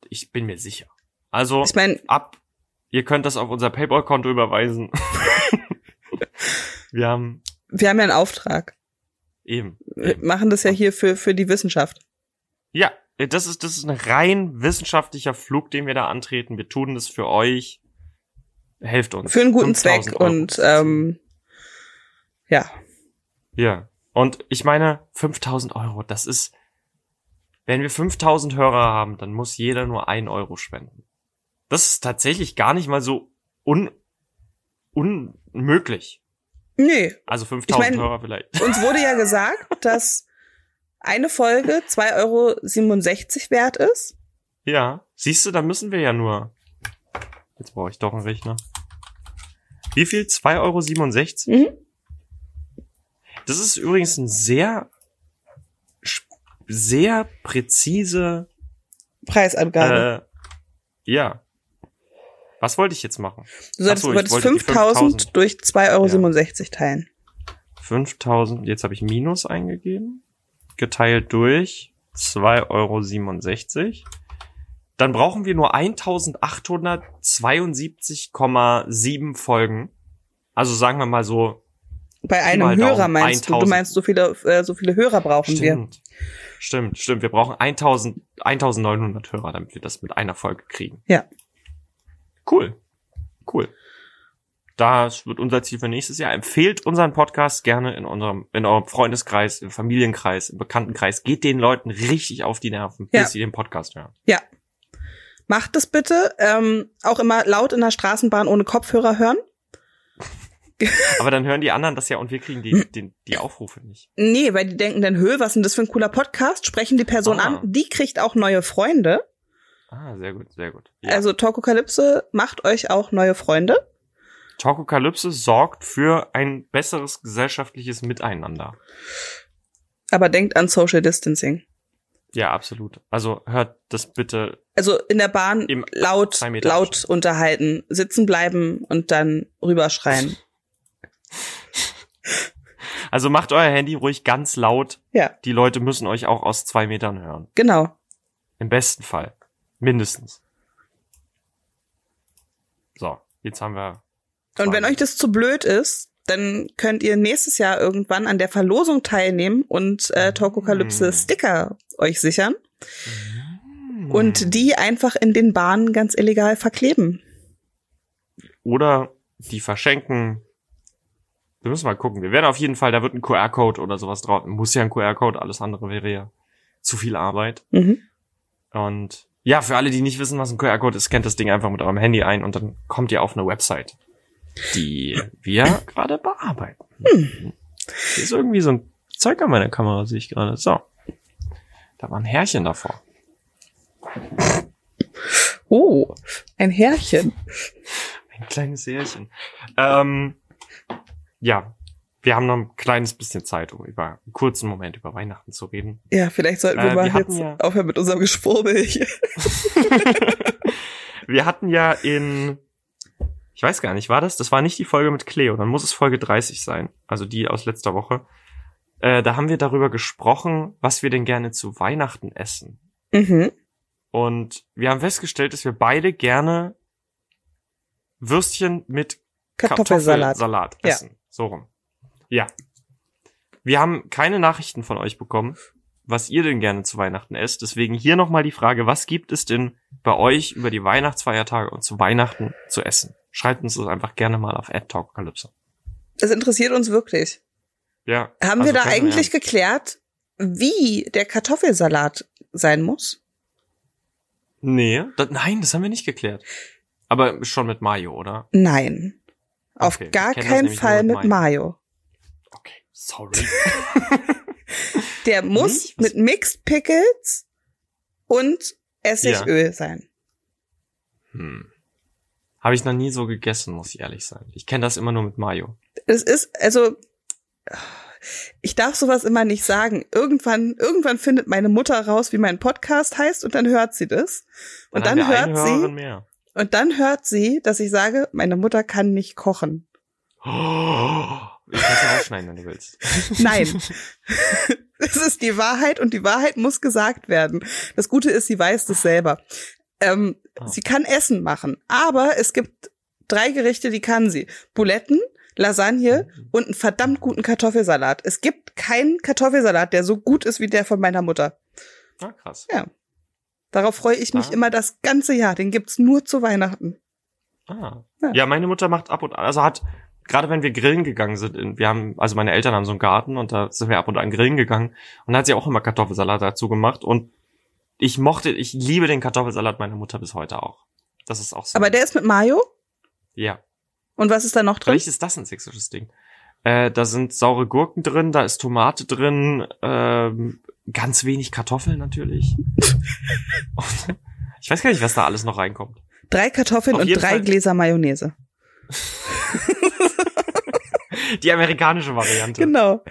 Ich bin mir sicher. Also Ich meine, ab, ihr könnt das auf unser Paypal-Konto überweisen. wir haben wir haben ja einen Auftrag. eben. Wir machen das ja hier für, für die Wissenschaft. Ja, das ist, das ist ein rein wissenschaftlicher Flug, den wir da antreten. Wir tun das für euch. Helft uns. Für einen guten 5000 Zweck Euro. und ähm, ja. Ja. Und ich meine, 5000 Euro, das ist, wenn wir 5000 Hörer haben, dann muss jeder nur ein Euro spenden. Das ist tatsächlich gar nicht mal so un, unmöglich. Nee, Also 5000 Ich mein- Hörer vielleicht. uns wurde ja gesagt, dass eine Folge 2,67 Euro wert ist. Ja. Siehst du, da müssen wir ja nur. Jetzt brauche ich doch einen Rechner. Wie viel? 2,67 Euro? Mhm. Das ist übrigens ein sehr, sehr präzise, Preisangabe. äh, ja. Was wollte ich jetzt machen? du solltest, ach so, ich wolltest wollte die 5000 5000. durch 2,67 Euro teilen. 5000, jetzt habe ich Minus eingegeben, geteilt durch 2,67 Euro. Dann brauchen wir nur 1872,7 Folgen. Also sagen wir mal so, Bei einem mal Daumen, Hörer meinst du, du 1000. meinst, so viele, äh, so viele Hörer brauchen wir. stimmt. Stimmt, stimmt. Wir brauchen 1000, 1900 Hörer, damit wir das mit einer Folge kriegen. Ja. Cool. Cool. Das wird unser Ziel für nächstes Jahr. Empfehlt unseren Podcast gerne in unserem, in eurem Freundeskreis, im Familienkreis, im Bekanntenkreis. Geht den Leuten richtig auf die Nerven, bis Ja. sie den Podcast hören. Ja. Macht das bitte. Ähm, auch immer laut in der Straßenbahn ohne Kopfhörer hören. Aber dann hören die anderen das ja und wir kriegen die, die, die Aufrufe nicht. Nee, weil die denken dann, hö, was ist denn das für ein cooler Podcast? Sprechen die Person Ah. an. Die kriegt auch neue Freunde. Ah, sehr gut, sehr gut. Ja. Also Talkokalypse macht euch auch neue Freunde. Talkokalypse sorgt für ein besseres gesellschaftliches Miteinander. Aber denkt an Social Distancing. Ja, absolut. Also hört das bitte. Also in der Bahn laut, laut unterhalten, sitzen bleiben und dann rüberschreien. Also macht euer Handy ruhig ganz laut. Ja, Die Leute müssen euch auch aus zwei Metern hören. genau. Im besten Fall. Mindestens. So, jetzt haben wir. Und wenn euch das zu blöd ist, dann könnt ihr nächstes Jahr irgendwann an der Verlosung teilnehmen und äh, Talkokalypse Mm. Sticker euch sichern Hm. und die einfach in den Bahnen ganz illegal verkleben. Oder die verschenken. Wir müssen mal gucken. Wir werden auf jeden Fall, da wird ein QR-Code oder sowas drauf. Muss ja ein QR-Code, alles andere wäre ja zu viel Arbeit. Mhm. Und ja, für alle, die nicht wissen, was ein QR-Code ist, scannt das Ding einfach mit eurem Handy ein und dann kommt ihr auf eine Website, die wir gerade bearbeiten. Hier ist irgendwie so ein Zeug an meiner Kamera, sehe ich gerade. So. Da war ein Härchen davor. Oh, ein Härchen. Ein kleines Härchen. Ähm, ja, wir haben noch ein kleines bisschen Zeit, um über einen kurzen Moment über Weihnachten zu reden. Ja, vielleicht sollten wir Äh, mal wir jetzt ja- aufhören mit unserem Geschwurbel hier. Wir hatten ja in, ich weiß gar nicht, war das? Das war nicht die Folge mit Cleo, dann muss es Folge 30 sein. Also die aus letzter Woche. Äh, da haben wir darüber gesprochen, was wir denn gerne zu Weihnachten essen. Mhm. Und wir haben festgestellt, dass wir beide gerne Würstchen mit Kartoffelsalat. Kartoffelsalat Ja. So rum. Ja. Wir haben keine Nachrichten von euch bekommen, was ihr denn gerne zu Weihnachten esst. Deswegen hier nochmal die Frage, was gibt es denn bei euch über die Weihnachtsfeiertage und zu Weihnachten zu essen? Schreibt uns das einfach gerne mal auf AdTalkcalypso. Das interessiert uns wirklich. Ja. Haben also wir da eigentlich Ernst. geklärt, wie der Kartoffelsalat sein muss? Nee, das, nein, das haben wir nicht geklärt. Aber schon mit Mayo, oder? Nein. Auf Okay, gar keinen Fall mit mit Mayo. Okay, sorry. Der muss Nicht? mit Mixed Pickles und Essigöl sein. Hm. Habe ich noch nie so gegessen, muss ich ehrlich sein. Ich kenne das immer nur mit Mayo. Es ist, also, ich darf sowas immer nicht sagen. Irgendwann, irgendwann findet meine Mutter raus, wie mein Podcast heißt und dann hört sie das. Und dann, eine hört sie, mehr. Und dann hört sie, dass ich sage, meine Mutter kann nicht kochen. Oh, ich kann es rausschneiden, wenn du willst. Nein. Es ist die Wahrheit und die Wahrheit muss gesagt werden. Das Gute ist, sie weiß das selber. Ähm, Ah. Sie kann Essen machen, aber es gibt drei Gerichte, die kann sie. Buletten, Lasagne und einen verdammt guten Kartoffelsalat. Es gibt keinen Kartoffelsalat, der so gut ist wie der von meiner Mutter. Ah, krass. Ja. Darauf freue ich mich Ah. immer das ganze Jahr. Den gibt's nur zu Weihnachten. Ah. Ja. Ja. meine Mutter macht ab und an, also hat, gerade wenn wir grillen gegangen sind, in- wir haben, also meine Eltern haben so einen Garten und da sind wir ab und an grillen gegangen und da hat sie auch immer Kartoffelsalat dazu gemacht und ich mochte, ich liebe den Kartoffelsalat meiner Mutter bis heute auch. Das ist auch so. Aber der ist mit Mayo. ja. Und was ist da noch drin? Vielleicht ist das ein sächsisches Ding. Äh, da sind saure Gurken drin, da ist Tomate drin, ähm, ganz wenig Kartoffeln natürlich. Und ich weiß gar nicht, was da alles noch reinkommt. Drei Kartoffeln und drei Fall- Gläser Mayonnaise. Die amerikanische Variante. Genau.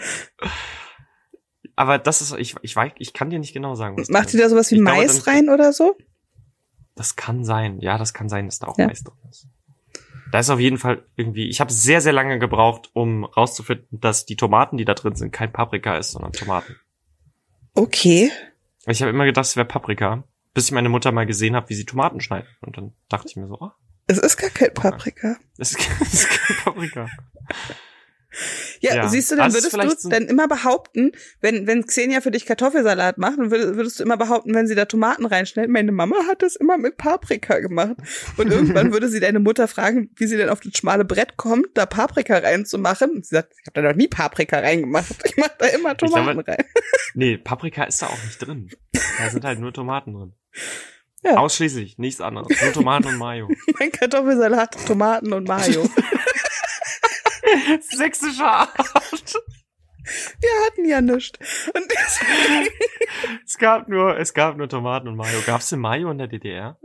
Aber das ist, ich, ich weiß, ich kann dir nicht genau sagen, was Macht ihr da sowas wie Ich glaube, Mais dann- rein oder so? Das kann sein. Ja, das kann sein, dass da auch Ja. Mais drin ist. Da ist auf jeden Fall irgendwie, ich habe sehr, sehr lange gebraucht, um rauszufinden, dass die Tomaten, die da drin sind, kein Paprika ist, sondern Tomaten. Okay. Ich habe immer gedacht, es wäre Paprika, bis ich meine Mutter mal gesehen habe, wie sie Tomaten schneidet. Und dann dachte ich mir so, ah, Es ist gar kein Paprika. das ist, das ist kein Paprika. Ja, Ja. siehst du, dann würdest du so- dann immer behaupten, wenn, wenn Xenia für dich Kartoffelsalat macht, dann würdest, du immer behaupten, wenn sie da Tomaten reinschneidet, meine Mama hat das immer mit Paprika gemacht. Und irgendwann würde sie deine Mutter fragen, wie sie denn auf das schmale Brett kommt, da Paprika reinzumachen. Und sie sagt, ich habe da noch nie Paprika reingemacht. Ich mache da immer glaube- Tomaten rein. Nee, Paprika ist da auch nicht drin. Da sind halt nur Tomaten drin. Ja. Ausschließlich, nichts anderes. Nur Tomaten und Mayo. Mein Kartoffelsalat, Tomaten und Mayo. Sächsische Art. Wir hatten ja nichts. Es gab nur, es gab nur Tomaten und Mayo. Gab's denn Mayo in der DDR?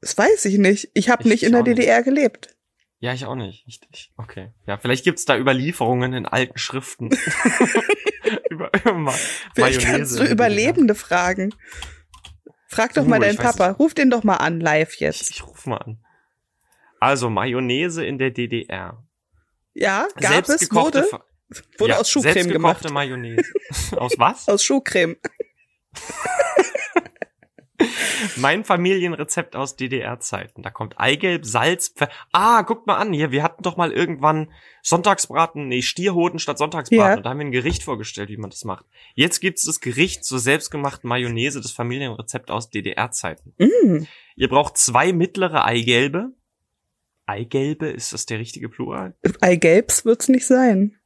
das weiß ich nicht. Ich habe Ich nicht in der auch nicht. DDR gelebt. Ja, ich auch nicht. Ich, ich, okay. Ja, vielleicht gibt's da Überlieferungen in alten Schriften. über, Ma Vielleicht kannst du Überlebende fragen. Frag doch Uh, mal ich deinen Papa. Ruf den doch mal an, live DDR. Ich, jetzt. ich ruf mal an. Also Mayonnaise in der DDR. Ja, gab es, wurde, wurde ja, aus Schuhcreme gemacht. Mayonnaise. aus was? Aus Schuhcreme. Mein Familienrezept aus DDR-Zeiten. Da kommt Eigelb, Salz, Pfer Ah, guckt mal an hier. Wir hatten doch mal irgendwann Sonntagsbraten, nee, Stierhoden statt Sonntagsbraten. Ja. Und da haben wir ein Gericht vorgestellt, wie man das macht. Jetzt gibt's das Gericht zur selbstgemachten Mayonnaise, das Familienrezept aus DDR-Zeiten. Mm. Ihr braucht zwei mittlere Eigelbe. Eigelbe, ist das der richtige Plural? Eigelbs wird's nicht sein.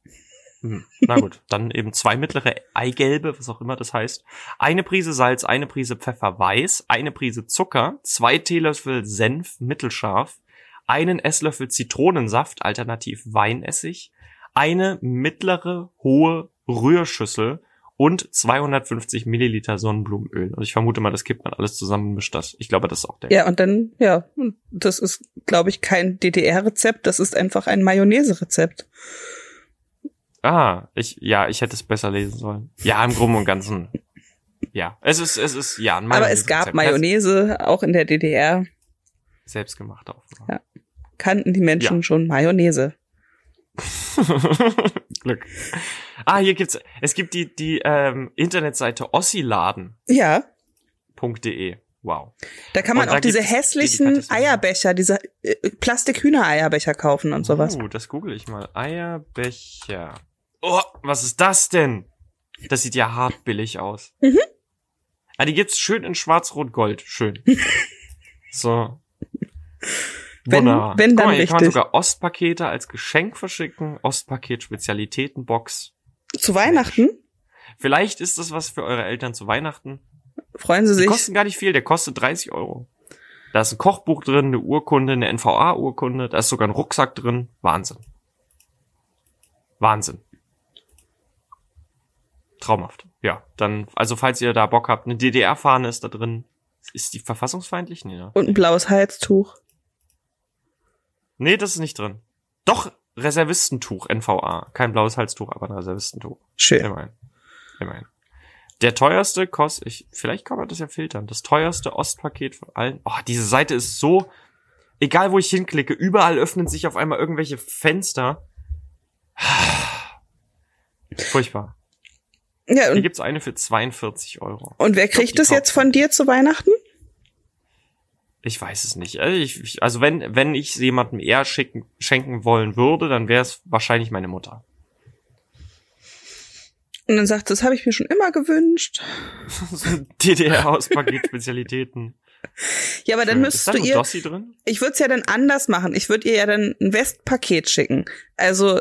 Hm. Na gut, dann eben zwei mittlere Eigelbe, was auch immer das heißt. Eine Prise Salz, eine Prise Pfeffer weiß, eine Prise Zucker, zwei Teelöffel Senf mittelscharf, einen Esslöffel Zitronensaft, alternativ Weinessig, eine mittlere hohe Rührschüssel und 250 Milliliter Sonnenblumenöl. Und ich vermute mal, das kippt man alles zusammen und mischt das. Ich glaube, das ist auch der. Ja, und dann, ja, das ist, glaube ich, kein DDR-Rezept, das ist einfach ein Mayonnaise-Rezept. Ah, ich, ja, ich hätte es besser lesen sollen. Ja, im Groben und Ganzen. Ja, es ist, es ist, ja, ein Aber es gab. Mayonnaise, auch in der DDR Selbstgemacht auch. Ja. kannten die Menschen Ja. schon Mayonnaise. Glück. Ah, hier gibt's, es gibt die, die ähm, Internetseite ossiladen.de. Ja, Wow. da kann man Und auch diese hässlichen delikatesse- Eierbecher, diese äh, Plastik-Hühnereierbecher kaufen und sowas. Uh, das google ich mal. Eierbecher. Oh, was ist das denn? Das sieht ja hart billig aus. Mhm. Ah, die gibt's schön in schwarz-rot-gold. Schön. so. Wenn- Wunderbar. wenn, Guck dann mal, hier kann man richtig. sogar Ostpakete als Geschenk verschicken. Ostpaket Spezialitätenbox. Zu Weihnachten Vielleicht ist das was für eure Eltern zu Weihnachten. freuen sie Die sich. kosten gar nicht viel, der kostet 30 Euro. Da ist ein Kochbuch drin, eine Urkunde, eine NVA-Urkunde, da ist sogar ein Rucksack drin. Wahnsinn. Wahnsinn. Traumhaft. Ja, dann, also falls ihr da Bock habt, eine DDR-Fahne ist da drin. Ist die verfassungsfeindlich? Nee, ne? Und ein blaues Halstuch. Nee, das ist nicht drin. Doch, Reservistentuch, NVA. Kein blaues Halstuch, aber ein Reservistentuch. Schön. Immerhin. Immerhin. Der teuerste kostet, ich, vielleicht kann man das ja filtern. Das teuerste Ostpaket von allen. Oh, diese Seite ist so, egal wo ich hinklicke, überall öffnen sich auf einmal irgendwelche Fenster. Furchtbar. Ja, Hier gibt's eine für 42 Euro. und wer glaub, kriegt die es jetzt von dir zu Weihnachten? Ich weiß es nicht. Also, ich, ich, also wenn, wenn ich jemandem eher schicken, schenken wollen würde, dann wäre es wahrscheinlich meine Mutter. Und dann sagt, sie, das habe ich mir schon immer gewünscht. so DDR-Hauspaket-Spezialitäten. Ja, aber dann müsstest du ihr, Dossi drin? ich würde es ja dann anders machen. Ich würde ihr ja dann ein Westpaket schicken. Also,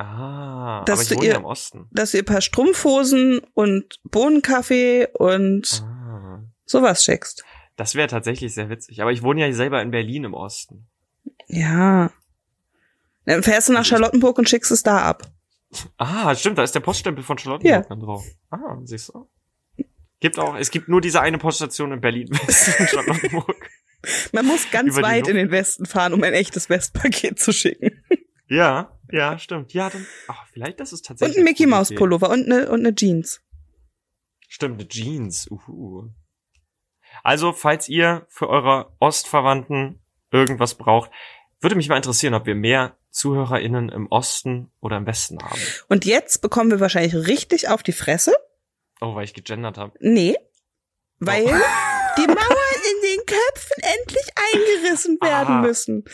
Ah, Dass aber ich du wohne ihr- ja im Osten. dass du ihr ein paar Strumpfhosen und Bohnenkaffee und Ah. sowas schickst. Das wäre tatsächlich sehr witzig. Aber ich wohne ja selber in Berlin im Osten. Ja. Dann fährst du nach Charlottenburg und schickst es da ab. Ah, stimmt, da ist der Poststempel von Charlottenburg Ja. dann drauf. Ah, siehst du. Gibt auch, es gibt nur diese eine Poststation in Berlin, in Charlottenburg. Man muss ganz Über weit in den Westen fahren, um ein echtes Westpaket zu schicken. Ja, ja, stimmt. Ja, dann, ach, vielleicht das ist Und tatsächlich. ein Mickey Maus. Pullover und eine, und eine Jeans. Stimmt, eine Jeans. Uhu. Also, falls ihr für eure Ostverwandten irgendwas braucht, würde mich mal interessieren, ob wir mehr ZuhörerInnen im Osten oder im Westen haben. Und jetzt bekommen wir wahrscheinlich richtig auf die Fresse. Oh, weil ich gegendert habe. Nee. Weil Oh. die Mauern in den Köpfen endlich eingerissen werden Ah, müssen.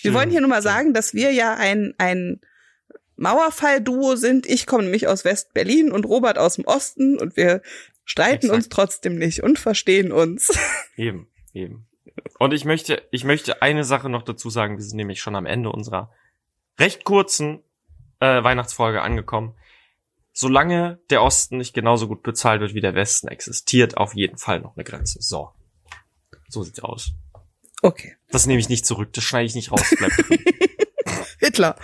Wir wollen hier nur mal sagen, dass wir ja ein, ein Mauerfall-Duo sind. Ich komme nämlich aus West-Berlin und Robert aus dem Osten und wir streiten Exakt. uns trotzdem nicht und verstehen uns. Eben, eben. Und ich möchte, ich möchte eine Sache noch dazu sagen. Wir sind nämlich schon am Ende unserer recht kurzen äh, Weihnachtsfolge angekommen. Solange der Osten nicht genauso gut bezahlt wird wie der Westen, existiert auf jeden Fall noch eine Grenze. So. So sieht's aus. Okay. Das nehme ich nicht zurück. Das schneide ich nicht raus. Bleibt. Hitler.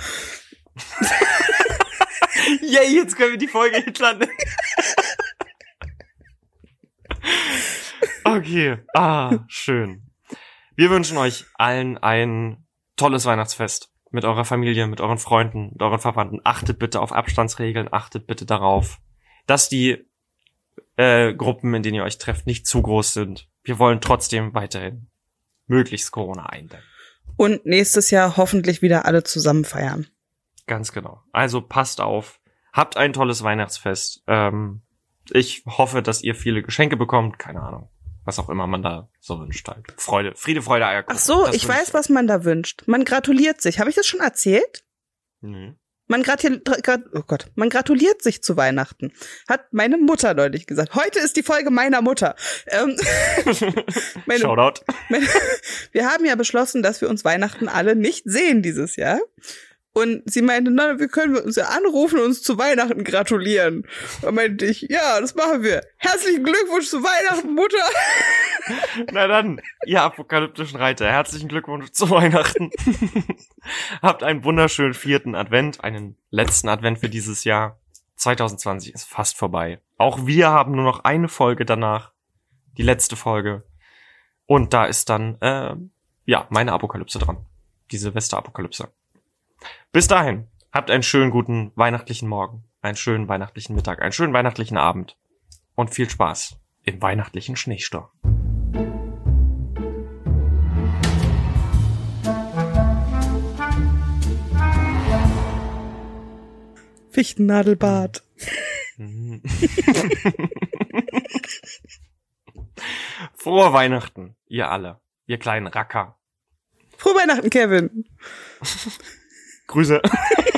Yay, jetzt können wir die Folge Hitler nennen. Okay. Ah, schön. Wir wünschen euch allen ein tolles Weihnachtsfest. Mit eurer Familie, mit euren Freunden, mit euren Verwandten. Achtet bitte auf Abstandsregeln. Achtet bitte darauf, dass die äh, Gruppen, in denen ihr euch trefft, nicht zu groß sind. Wir wollen trotzdem weiterhin möglichst Corona eindämmen. Und nächstes Jahr hoffentlich wieder alle zusammen feiern. Ganz genau. Also passt auf. Habt ein tolles Weihnachtsfest. Ähm, ich hoffe, dass ihr viele Geschenke bekommt. Keine Ahnung. Was auch immer man da so wünscht halt. Freude. Friede, Freude, Eierkuchen. Ach so, Das ich weiß, was man da wünscht. Man gratuliert sich. Habe ich das schon erzählt? Nö. Man gratul gra oh Gott, man gratuliert sich zu Weihnachten. Hat meine Mutter neulich gesagt. Heute ist die Folge meiner Mutter. Ähm, meine, Shoutout. meine, wir haben ja beschlossen, dass wir uns Weihnachten alle nicht sehen dieses Jahr. Und sie meinte, na, wir können uns ja anrufen und uns zu Weihnachten gratulieren. Da meinte ich, ja, das machen wir. Herzlichen Glückwunsch zu Weihnachten, Mutter. Na dann, ihr apokalyptischen Reiter. Herzlichen Glückwunsch zu Weihnachten. Habt einen wunderschönen vierten Advent, einen letzten Advent für dieses Jahr. 2020 ist fast vorbei. Auch wir haben nur noch eine Folge danach. Die letzte Folge. Und da ist dann, äh, ja, meine Apokalypse dran. Die Silvester-Apokalypse. Bis dahin, habt einen schönen guten weihnachtlichen Morgen, einen schönen weihnachtlichen Mittag, einen schönen weihnachtlichen Abend. und viel Spaß im weihnachtlichen Schneesturm. Fichtennadelbart. Frohe Weihnachten, ihr alle, ihr kleinen Racker. Frohe Weihnachten, Kevin. Grüße.